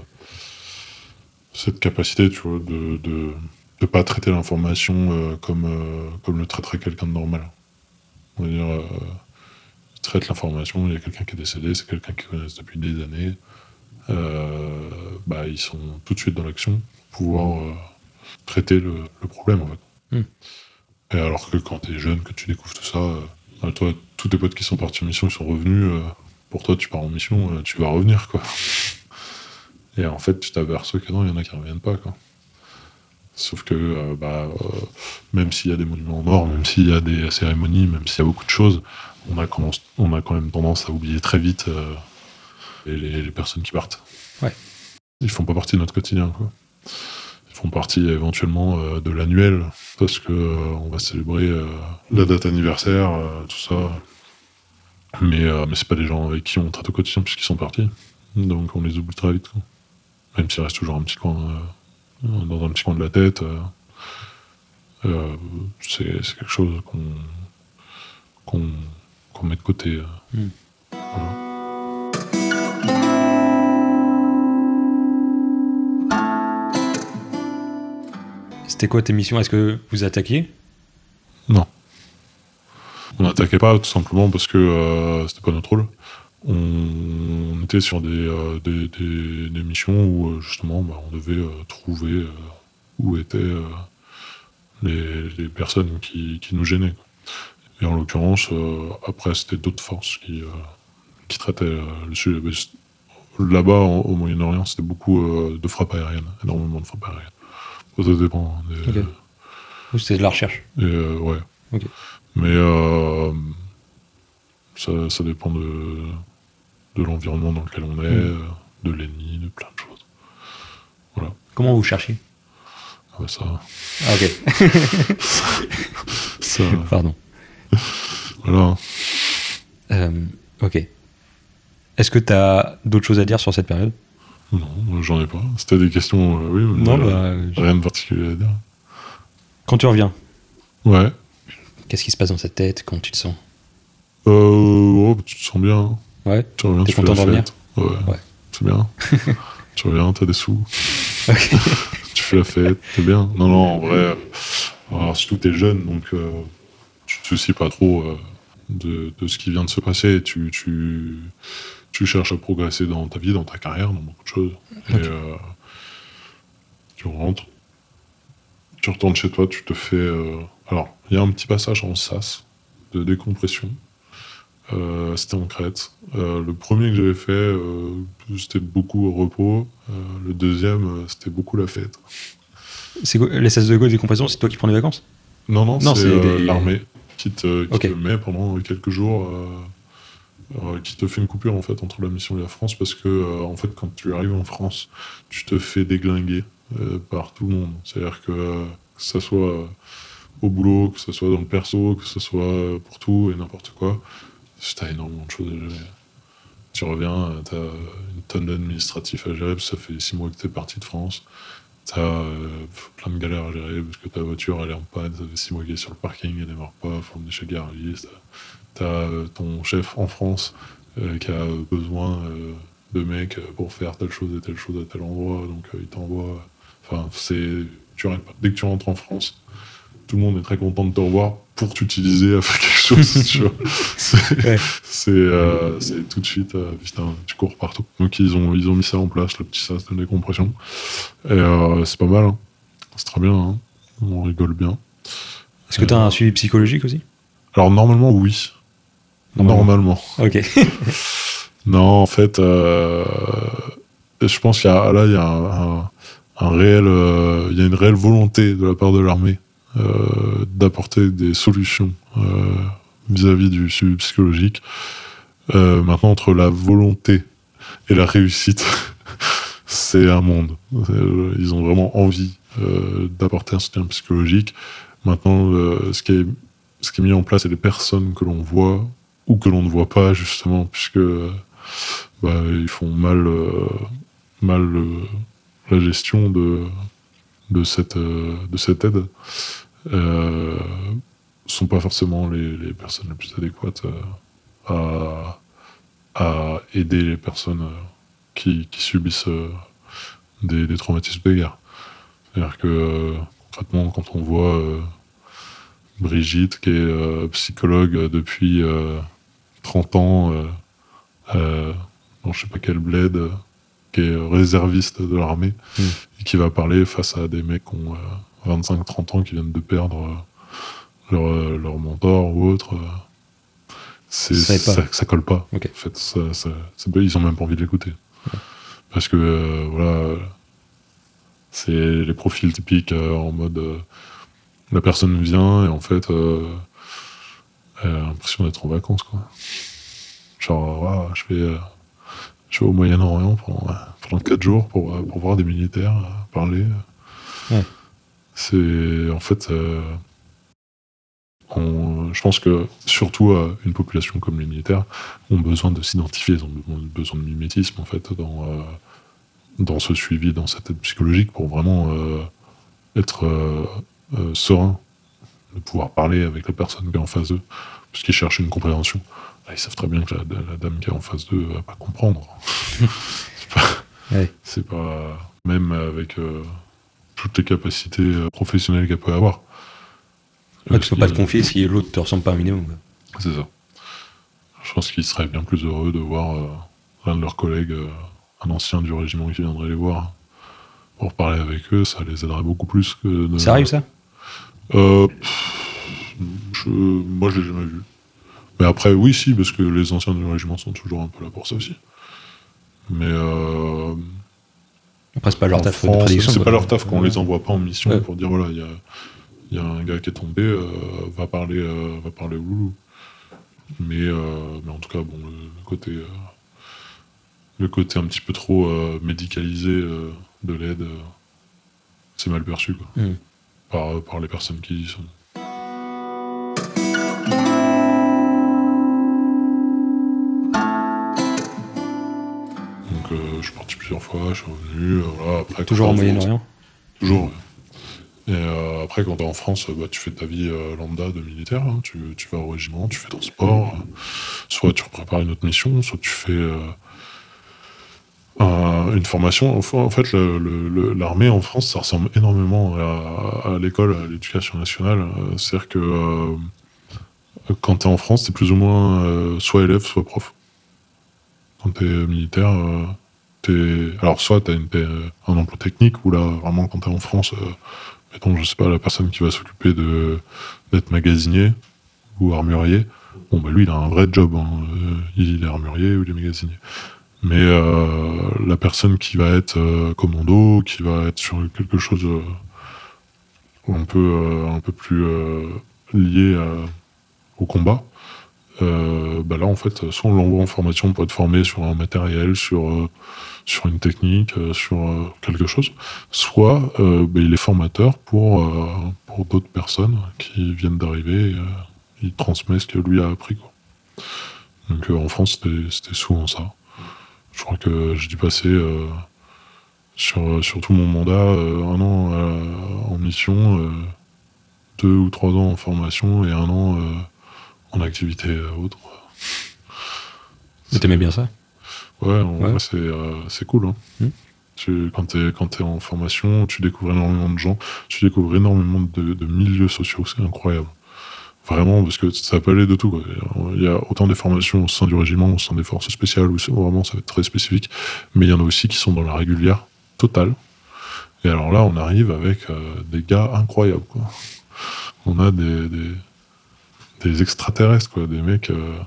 cette capacité, tu vois, de de, de pas traiter l'information comme comme le traiterait quelqu'un de normal. On va dire. traitent l'information, il y a quelqu'un qui est décédé, c'est quelqu'un qu'ils connaissent depuis des années. Bah, ils sont tout de suite dans l'action pouvoir traiter le, le problème en fait. Hmm. Et alors que quand tu es jeune, que tu découvres tout ça, euh, toi, tous tes potes qui sont partis en mission, ils sont revenus, euh, pour toi tu pars en mission, euh, tu vas revenir quoi. Et en fait tu t'aperçois que non, il y en a qui reviennent pas quoi. Sauf que bah, même s'il y a des monuments aux morts, même s'il y a des cérémonies, même s'il y a beaucoup de choses, on a, commencé- on a quand même tendance à oublier très vite les, les- les personnes qui partent. Ouais. Ils font pas partie de notre quotidien. Quoi. Font partie éventuellement euh, de l'annuel, parce que euh, on va célébrer euh, la date anniversaire, tout ça. Mais, mais c'est pas des gens avec qui on traite au quotidien puisqu'ils sont partis. Donc on les oublie très vite. quoi. Même s'il reste toujours un petit coin, dans un petit coin de la tête. euh, c'est quelque chose qu'on met de côté. Hmm. Voilà. C'était quoi tes missions? Est-ce que vous attaquiez? On n'attaquait pas tout simplement parce que euh, c'était pas notre rôle. On, était sur des, euh, des, des- missions où euh, justement bah, on devait trouver où étaient les, personnes qui, qui nous gênaient. Et en l'occurrence, après c'était d'autres forces qui, qui traitaient le sujet. Là-bas, au Moyen-Orient, c'était beaucoup de frappes aériennes, énormément de frappes aériennes. Ça dépend. Des. Ou c'était de la recherche euh, ouais. Mais euh, ça, ça dépend de, de l'environnement dans lequel on est, Mm. euh, de l'ennemi, de plein de choses. Comment vous cherchiez Ah bah ça, Ah, ok. ça, Pardon. voilà. Euh, ok. Est-ce que tu as d'autres choses à dire sur cette période? Non, j'en ai pas. C'était des questions, euh, oui. Non, bah, je- Rien de particulier à dire. Quand tu reviens, Ouais. qu'est-ce qui se passe dans cette tête Comment tu te sens? Euh, oh, tu te sens bien. Ouais. Tu reviens, T'es tu fais content la fête. Ouais. Ouais. C'est bien. tu reviens, t'as des sous. Ok. tu fais la fête, c'est bien. Non, non, en vrai, euh, alors, surtout t'es jeune, donc euh, tu te soucies pas trop euh, de, de ce qui vient de se passer. Tu, tu, tu cherches à progresser dans ta vie, dans ta carrière, dans beaucoup de choses. Et euh, tu rentres, tu retournes chez toi, tu te fais. euh, alors, il y a un petit passage en sas de décompression. Euh, c'était en Crète. Le premier que j'avais fait, c'était beaucoup au repos. Le deuxième, c'était beaucoup la fête. C'est quoi Les 16 de go décompression, c'est toi qui prends des vacances? Non, non, Non, c'est des- l'armée qui, te, qui te met pendant quelques jours, euh, qui te fait une coupure en fait entre la mission et la France, parce que euh, en fait, quand tu arrives en France, tu te fais déglinguer euh, par tout le monde. C'est-à-dire que que ce soit au boulot, que ce soit dans le perso, que ce soit pour tout et n'importe quoi, t'as énormément de choses à gérer. Tu reviens, t'as une tonne d'administratifs à gérer, parce que ça fait six mois que t'es parti de France. T'as plein de galères à gérer parce que ta voiture elle est en panne, ça fait six mois qu'elle est sur le parking, elle démarre pas, faut emmener chez Garagiste. T'as euh, ton chef en France euh, qui a besoin euh, de mecs pour faire telle chose et telle chose à tel endroit, donc il t'envoie. Enfin, c'est. Tu arrêtes pas. Dès que tu rentres en France, tout le monde est très content de te revoir pour t'utiliser à faire quelque chose. tu. C'est Ouais. euh, tout de suite, euh, putain, tu cours partout. Donc ils ont, ils ont mis ça en place, le petit sas de décompression. Et euh, c'est pas mal, hein. c'est très bien, hein. on rigole bien. Est-ce que tu as un suivi psychologique aussi? Alors normalement, oui. Normalement. Normalement. Ok. Non, en fait, euh, je pense qu'il y a là, il y a un, un- un réel, euh, il y a une réelle volonté de la part de l'armée euh, d'apporter des solutions vis-à-vis du suivi psychologique. Maintenant, entre la volonté et la réussite, c'est un monde. Ils ont vraiment envie d'apporter un soutien psychologique. Maintenant, ce qui est ce qui est mis en place, c'est les personnes que l'on voit ou que l'on ne voit pas justement, puisque bah, ils font mal, euh, mal euh, la gestion de, de, cette, euh, de cette aide. Sont pas forcément les, personnes les plus adéquates à, à aider les personnes qui, subissent des, des traumatismes de guerre. C'est-à-dire que concrètement, quand on voit Brigitte, qui est psychologue depuis 30 ans, euh, euh, dans je sais pas quel bled, euh, qui est réserviste de l'armée, Mm. et qui va parler face à des mecs qui ont euh, 25-30 ans qui viennent de perdre euh, leur, euh, leur mentor ou autre. euh, Ça ça, ça colle pas. En fait, ça, ils ont même pas envie de l'écouter. Parce que, euh, voilà, euh, c'est les profils typiques euh, en mode euh, la personne vient et en fait, euh, l'impression d'être en vacances, quoi. Genre, Ouah, je vais, euh, je vais au Moyen-Orient pendant, euh, pendant 4 jours pour, euh, pour voir des militaires euh, parler. Ouais. C'est, en fait, euh, on- je pense que surtout euh, une population comme les militaires ont besoin de s'identifier, ils ont besoin- besoin de mimétisme en fait dans, euh, dans ce suivi, dans cette aide psychologique pour vraiment euh, être euh, euh, serein, de pouvoir parler avec la personne qui est en face d'eux, parce qu'ils cherchent une compréhension. Là, ils savent très bien que la, la dame qui est en face d'eux va pas comprendre. c'est pas, Ouais. c'est pas- même avec euh, toutes les capacités euh, professionnelles qu'elle peut avoir. Ouais, tu peux pas te confier si l'autre te ressemble pas un minimum. C'est ça. Je pense qu'ils seraient bien plus heureux de voir euh, l'un de leurs collègues, euh, un ancien du régiment qui viendrait les voir pour parler avec eux. Ça les aiderait beaucoup plus que de... Ça arrive ça? Euh, je- Moi, je l'ai jamais vu. Mais après, oui, si, parce que les anciens du régiment sont toujours un peu là pour ça aussi. Mais euh, Après, c'est pas leur taf c'est pas leur taf qu'on Ouais. les envoie pas en mission Ouais. pour dire voilà, il y a, il y a un gars qui est tombé, euh, va parler, euh, va parler au loulou. Mais, euh, mais en tout cas, bon, le côté, euh, le côté un petit peu trop médicalisé de l'aide, c'est mal perçu quoi, Mm. Par, par les personnes qui y sont. Donc, euh, je suis parti plusieurs fois, je suis revenu. euh, voilà, après, Toujours en Moyen-Orient? Toujours. ouais. Et euh, après, quand t'es en France, bah, tu fais ta vie euh, lambda de militaire. hein. Tu, tu vas au régiment, tu fais ton sport. euh, soit tu prépares une autre mission, soit tu fais un- une formation. En fa- en fait, l'armée en France, ça ressemble énormément à, l'école, à l'éducation nationale. Euh, C'est-à-dire que euh, quand t'es en France, t'es plus ou moins euh, soit élève, soit prof. Quand t'es militaire, euh. Alors, soit une, t'as un emploi technique, ou là, vraiment, quand t'es en France, mettons, je sais pas, la personne qui va s'occuper d'être magasinier ou armurier, bon, bah lui, il a un vrai job. hein. Il est armurier ou il est magasinier. Mais euh, la personne qui va être euh, commando, qui va être sur quelque chose euh, un peu, euh, un peu plus euh, lié à- au combat, euh, bah là, en fait, soit on l'envoie en formation pour être formé sur un matériel, sur, euh, sur une technique, euh, sur euh, quelque chose, soit euh, bah, il est formateur pour, euh, pour d'autres personnes qui viennent d'arriver, euh, il transmet ce que lui a appris. Quoi. Donc euh, en France, c'était souvent ça. Je crois que j'ai dû passer euh, sur, sur tout mon mandat euh, un an euh, en mission, euh, deux ou trois ans en formation et un an euh, en activité euh, autre. Mais t'aimais bien ça? Ouais, Ouais. c'est euh, c'est cool. Hein. Hmm. Tu, quand tu es, en formation, tu découvres énormément de gens, tu découvres énormément de, de milieux sociaux, c'est incroyable. Vraiment, parce que ça peut aller de tout. Il y a autant des formations au sein du régiment, au sein des forces spéciales, où vraiment ça va être très spécifique, mais il y en a aussi qui sont dans la régulière totale. Et alors là, on arrive avec euh, des gars incroyables. Quoi. On a des, des, extraterrestres, quoi, des mecs euh,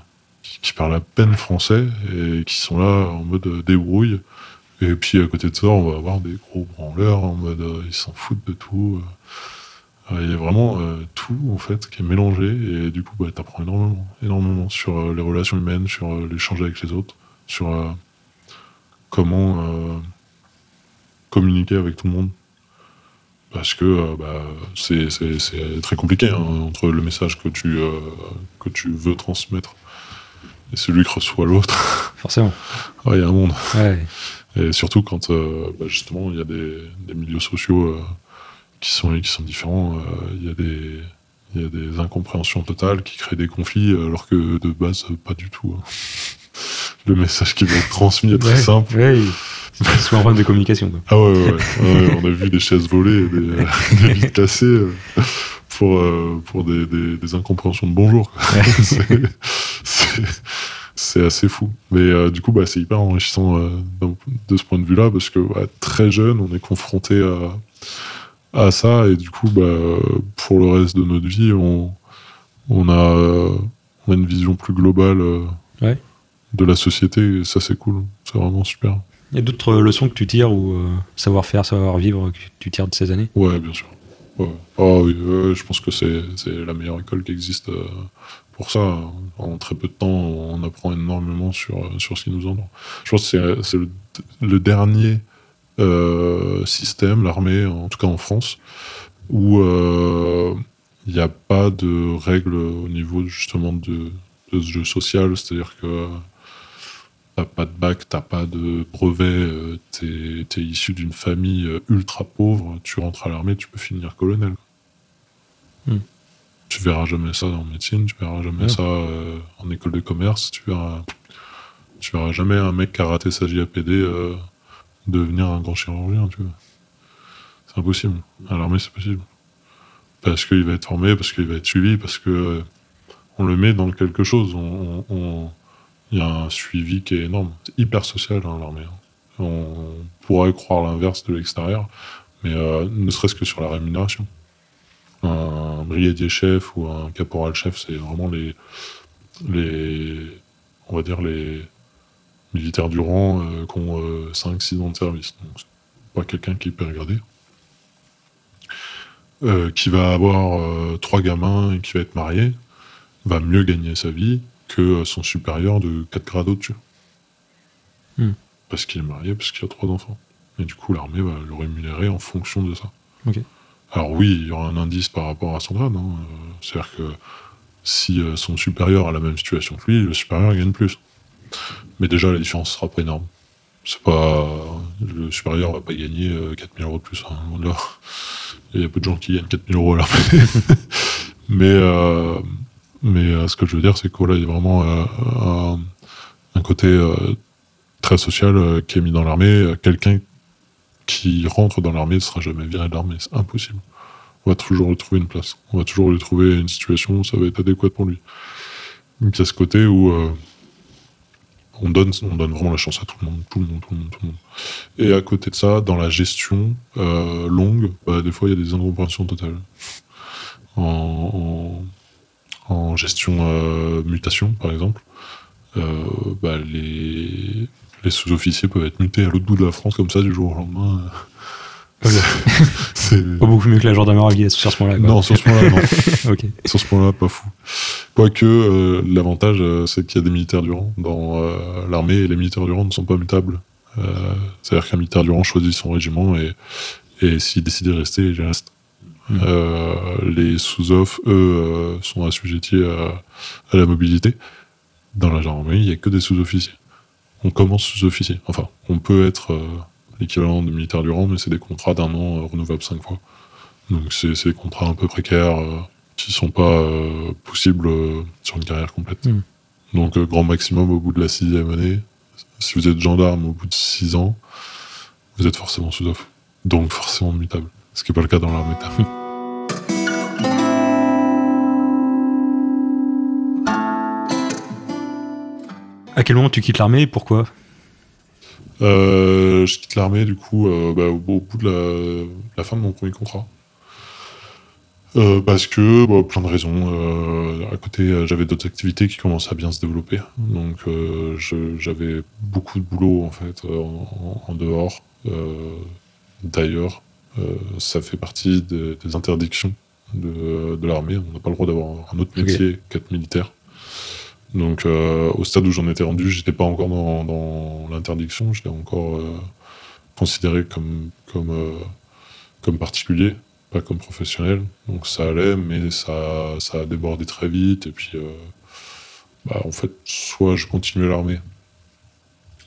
qui, parlent à peine français et qui sont là en mode euh, débrouille. Et puis à côté de ça, on va avoir des gros branleurs en mode ils s'en foutent de tout. Euh. Il y a vraiment euh, tout en fait qui est mélangé et du coup bah, t'apprends énormément, énormément sur euh, les relations humaines, sur euh, l'échange avec les autres, sur comment communiquer avec tout le monde. Parce que bah, c'est- très compliqué hein, entre le message que tu, que tu veux transmettre et celui que reçoit l'autre. Forcément. Ouais, Il y a un monde. Ouais. Et surtout quand bah, justement il y a des, des milieux sociaux qui, sont, qui sont différents, euh, il y, a des- il y a des incompréhensions totales qui créent des conflits alors que de base pas du tout. hein. Le message qui va être transmis est très Ouais, simple. Ouais, c'est un problème de communication. Quoi. Ah ouais, ouais, on a vu des chaises volées, des, euh, des vitres cassées euh, pour, euh, pour des, des, des incompréhensions de bonjour. C'est- assez fou. Mais euh, du coup, bah, c'est hyper enrichissant euh, de ce point de vue-là, parce que très jeune, on est confronté à, à ça, et du coup, bah, pour le reste de notre vie, on, on, a, euh, on a une vision plus globale euh, Ouais. de la société, et ça, c'est cool. C'est vraiment super. Il y a d'autres leçons que tu tires ou euh, savoir-faire, savoir-vivre que tu tires de ces années? Ouais, bien sûr. Ouais. Oui, ouais, je pense que c'est la meilleure école qui existe euh, pour ça. En très peu de temps, on apprend énormément sur, euh, sur ce qui nous entoure. Je pense que c'est- le, le dernier euh, système, l'armée, en tout cas en France, où euh, il n'y a pas de règles au niveau justement de, de ce jeu social. C'est-à-dire que t'as pas de bac, t'as pas de brevet, euh, t'es es issu d'une famille euh, ultra pauvre, tu rentres à l'armée, tu peux finir colonel. Hmm. Tu verras jamais ça en médecine, tu verras jamais Ouais. ça euh, en école de commerce, tu verras, tu verras jamais un mec qui a raté sa JAPD euh, devenir un grand chirurgien, tu vois. C'est impossible. À l'armée, c'est possible. Parce qu'il va être formé, parce qu'il va être suivi, parce que euh, on le met dans quelque chose. Il y a un suivi qui est énorme. C'est hyper social, hein, l'armée. hein. On pourrait croire l'inverse de l'extérieur, mais euh, ne serait-ce que sur la rémunération. Un brigadier chef ou un caporal chef, c'est vraiment les, les, on va dire les militaires du rang euh, qui ont 5-6 ans de service. Donc, c'est pas quelqu'un qui est hyper gradé. Euh, qui va avoir euh, trois gamins et qui va être marié, va mieux gagner sa vie que son supérieur de 4 grades au-dessus. Hmm. Parce qu'il est marié, parce qu'il a trois enfants. Et du coup, l'armée va le rémunérer en fonction de ça. Alors oui, il y aura un indice par rapport à son grade. hein. Euh, C'est-à-dire que si euh, son supérieur a la même situation que lui, le supérieur gagne plus. Mais déjà, la différence sera pas énorme. C'est pas le supérieur va pas gagner euh, 4000 euros de plus. hein, là. Il y a peu de gens qui gagnent 4000 euros à l'armée. mais euh, mais euh, ce que je veux dire, c'est que voilà, il y a vraiment euh, un, côté euh, très social euh, qui est mis dans l'armée. Euh, Quelqu'un qui rentre dans l'armée ne sera jamais viré de l'armée. C'est impossible. On va toujours lui trouver une place. On va toujours lui trouver une situation où ça va être adéquat pour lui. Donc il y a ce côté où euh, on, donne, on donne vraiment la chance à tout le monde, tout le monde, tout le monde, tout le monde. Et à côté de ça, dans la gestion euh, longue, bah, des fois il y a des incompréhensions totales. En, gestion euh, mutation, par exemple, euh, bah, les sous-officiers peuvent être mutés à l'autre bout de la France comme ça du jour au lendemain. C'est- Pas beaucoup mieux que la gendarmerie sur ce point-là. non, sur ce point-là, non. sur ce point-là, pas fou. Quoique, euh, l'avantage, euh, c'est qu'il y a des militaires du rang dans euh, l'armée et les militaires du rang ne sont pas mutables. Euh, C'est-à-dire qu'un militaire du rang choisit son régiment et, et s'il décide de rester, il reste. Euh, les sous-off, eux, sont assujettis à, à la mobilité. Dans la gendarmerie, il n'y a que des sous-officiers. On commence sous-officier. Enfin, on peut être l'équivalent de militaire du rang, mais c'est des contrats d'un an euh, renouvelables cinq fois. Donc c'est des contrats un peu précaires euh, qui sont pas euh, possibles sur une carrière complète. Mm. Donc grand maximum au bout de la sixième année. Si vous êtes gendarme au bout de six ans, vous êtes forcément sous-off. Donc forcément mutable. Ce qui n'est pas le cas dans l'armée. À quel moment tu quittes l'armée et pourquoi? Euh, je quitte l'armée du coup euh, bah, au, au bout de la, la fin de mon premier contrat. Euh, parce que bah, plein de raisons. À côté, j'avais d'autres activités qui commençaient à bien se développer. Donc j'avais beaucoup de boulot en fait en, en dehors. D'ailleurs, ça fait partie des, des interdictions de, de l'armée. On n'a pas le droit d'avoir un autre métier qu'être militaire. Donc euh, au stade où j'en étais rendu, j'étais pas encore dans, dans l'interdiction. J'étais encore euh, considéré comme comme euh, comme particulier, pas comme professionnel. Donc ça allait, mais ça ça a débordé très vite. Et puis bah, en fait, soit je continuais l'armée.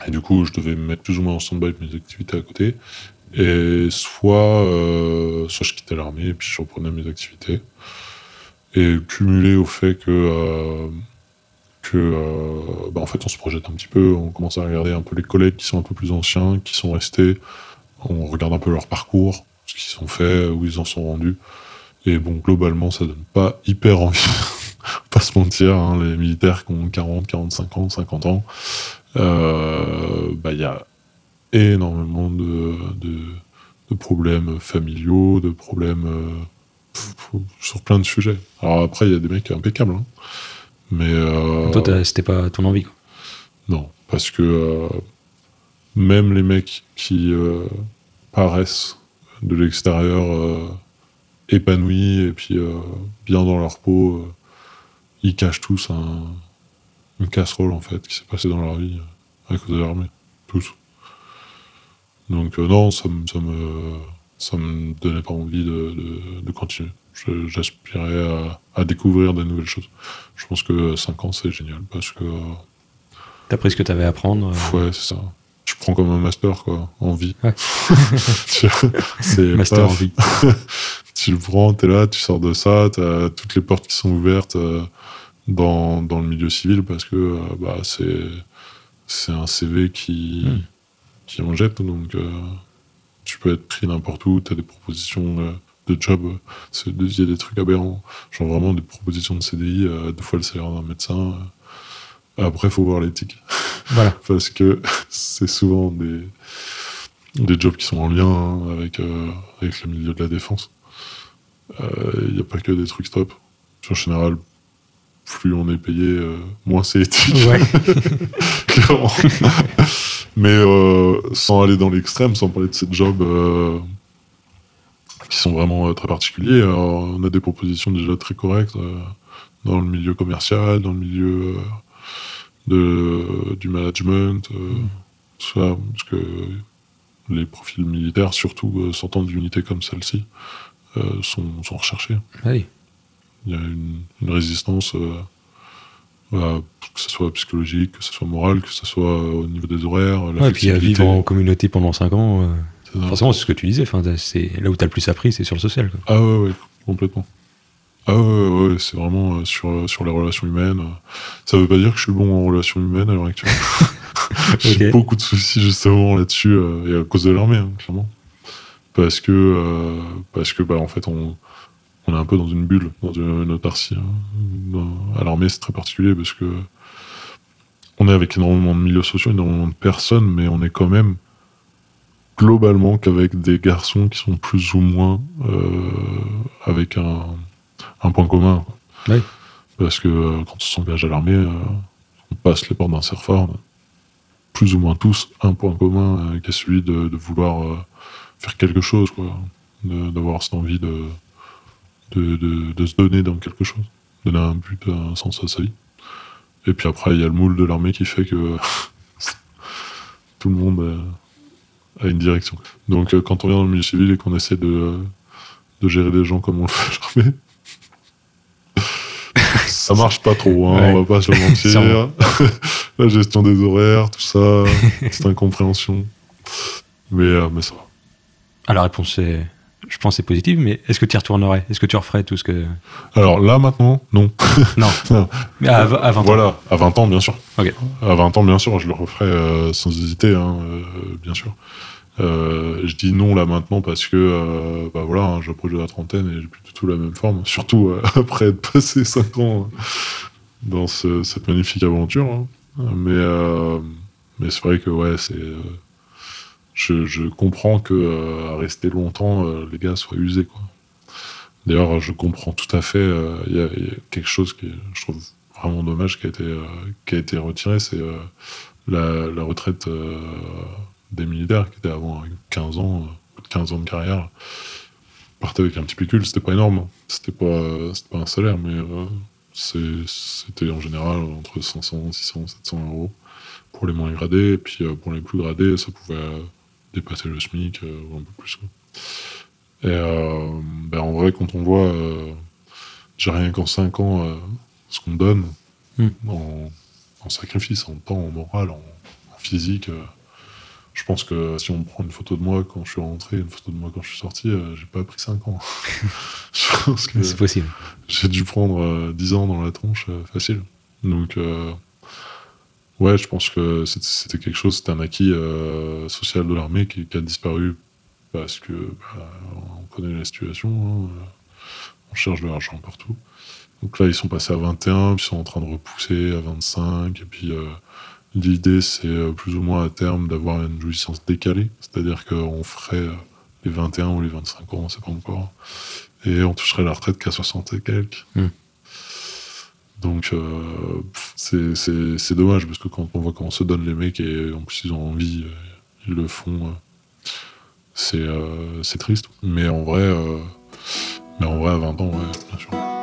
Et du coup, je devais me mettre plus ou moins en stand-by avec mes activités à côté. Et soit, soit je quittais l'armée et puis je reprenais mes activités. Et cumulé au fait que, que euh, bah, en fait, on se projette un petit peu, on commence à regarder un peu les collègues qui sont un peu plus anciens, qui sont restés, on regarde un peu leur parcours, ce qu'ils ont fait, où ils en sont rendus. Et bon, globalement, ça donne pas hyper envie. pas se mentir, hein, les militaires qui ont 40, 45 ans, 50 ans, euh, bah, il y a énormément de, de, problèmes familiaux, de problèmes euh, sur plein de sujets. Alors après, il y a des mecs impeccables, hein. Mais euh, Toi, c'était pas ton envie. Quoi. non, parce que euh, même les mecs qui euh, paraissent de l'extérieur épanouis et puis bien dans leur peau, ils cachent tous un, une casserole en fait qui s'est passée dans leur vie à cause de l'armée, tous. Donc non, ça me ça me ça me donnait pas envie de, de, de continuer. Je- J'aspirais à, à découvrir de nouvelles choses. Je pense que 5 ans c'est génial parce que euh, T'as pris ce que t'avais à apprendre. euh, Ouais, c'est ça. Tu prends comme un master, quoi, en vie. Ouais. C'est Master en vie. tu le prends, t'es là, tu sors de ça, t'as toutes les portes qui sont ouvertes euh, dans, dans le milieu civil parce que bah, c'est, c'est un CV qui, Hmm. qui en jette. Donc, euh, tu peux être pris n'importe où, tu as des propositions de job, euh, c'est- il y a des trucs aberrants, genre vraiment des propositions de CDI à deux fois le salaire d'un médecin. euh. Après, faut voir l'éthique, Voilà. parce que c'est souvent des, des jobs qui sont en lien hein, avec, euh, avec le milieu de la défense. Il n'y a pas que des trucs top. En général, plus on est payé, euh, moins c'est éthique. Ouais. Clairement. Mais euh, sans aller dans l'extrême, sans parler de ces jobs euh, qui sont vraiment euh, très particuliers, alors, on a des propositions déjà très correctes euh, dans le milieu commercial, dans le milieu euh, de, du management, tout ça, parce que les profils militaires, surtout sortant d'unités comme celle-ci, sont, sont recherchés. Oui. Il y a une, une résistance, à- que ce soit psychologique, que ce soit morale, que ce soit au niveau des horaires. La Ouais, puis à vivre en communauté pendant 5 ans, euh, Ça. forcément, c'est ce que tu disais. Enfin, c'est là où t'as le plus appris, c'est sur le social. Quoi. Ah ouais, ouais, complètement. Ah ouais, ouais, c'est vraiment euh, sur, euh, sur les relations humaines. euh. Ça veut pas dire que je suis bon en relations humaines à l'heure actuelle. J'ai beaucoup de soucis justement là-dessus, euh, et à cause de l'armée, hein, clairement. Parce que, euh, parce que bah, en fait, on, on est un peu dans une bulle, dans une, une autarcie. hein. À l'armée, c'est très particulier parce que on est avec énormément de milieux sociaux, énormément de personnes, mais on est quand même globalement qu'avec des garçons qui sont plus ou moins euh, avec un, un point commun. Oui. Parce que euh, quand on s'engage à l'armée, euh, on passe les portes d'un a plus ou moins tous un point commun euh, qui est celui de, de vouloir faire quelque chose, quoi. D'avoir cette envie de, de, de- de se donner dans quelque chose, donner un but, un sens à sa vie. Et puis après, il y a le moule de l'armée qui fait que tout le monde a une direction. Donc euh, quand on vient dans le milieu civil et qu'on essaie de, euh, de gérer des gens comme on le fait à l'armée, ça marche pas trop, hein, Ouais. on va pas se mentir. La gestion des horaires, tout ça, cette incompréhension. Mais, euh, mais ça va. Ah, la réponse est, je pense, c'est positive, mais est-ce que tu y retournerais? Est-ce que tu referais tout ce que. Alors là, maintenant, non. Non. Non. Mais à, à 20 ans. Voilà, à 20 ans, bien sûr. Ok. À 20 ans, bien sûr, je le referai euh, sans hésiter, hein, euh, bien sûr. Euh, je dis non là maintenant parce que bah voilà, hein, j'approche de la trentaine et j'ai plus du tout la même forme, surtout après être passé 5 ans dans ce- cette magnifique aventure. hein. Mais, mais c'est vrai que ouais, c'est. Je, comprends que euh, rester longtemps, euh, les gars soient usés. D'ailleurs, je comprends tout à fait. euh, Il y, a- quelque chose qui, est, je trouve, vraiment dommage qui a été, qui a été retiré, c'est la, retraite des militaires qui était avant 15 ans, euh, plus de 15 ans de carrière. Partait avec un petit pécule, c'était pas énorme. hein. C'était pas, c'était pas un salaire, mais c'était en général entre 500, 600, 700 euros pour les moins gradés. Et puis pour les plus gradés, ça pouvait dépasser le SMIC ou un peu plus. quoi. Et euh, ben, en vrai, quand on voit, euh, j'ai rien qu'en 5 ans, euh, ce qu'on donne Hmm. en, en sacrifice, en temps, en moral, en, en physique, je pense que si on prend une photo de moi quand je suis rentré, une photo de moi quand je suis sorti, euh, j'ai pas pris 5 ans. je pense que C'est possible. j'ai dû prendre euh, 10 ans dans la tronche euh, facile. Donc, ouais, je pense que c'était- quelque chose, c'était un acquis euh, social de l'armée qui, a disparu parce que bah, on connaît la situation, hein, euh, on cherche de l'argent partout. Donc là, ils sont passés à 21, puis ils sont en train de repousser à 25, et puis euh, l'idée, c'est plus ou moins à terme d'avoir une jouissance décalée, c'est-à-dire qu'on ferait les 21 ou les 25 ans, on sait pas encore, et on toucherait la retraite qu'à 60 et quelques. Hmm. Donc euh, c'est dommage parce que quand on voit comment se donnent les mecs et en plus ils ont envie, euh, ils le font, euh, euh, c'est triste. Mais en vrai, mais en vrai à 20 ans, ouais, bien sûr.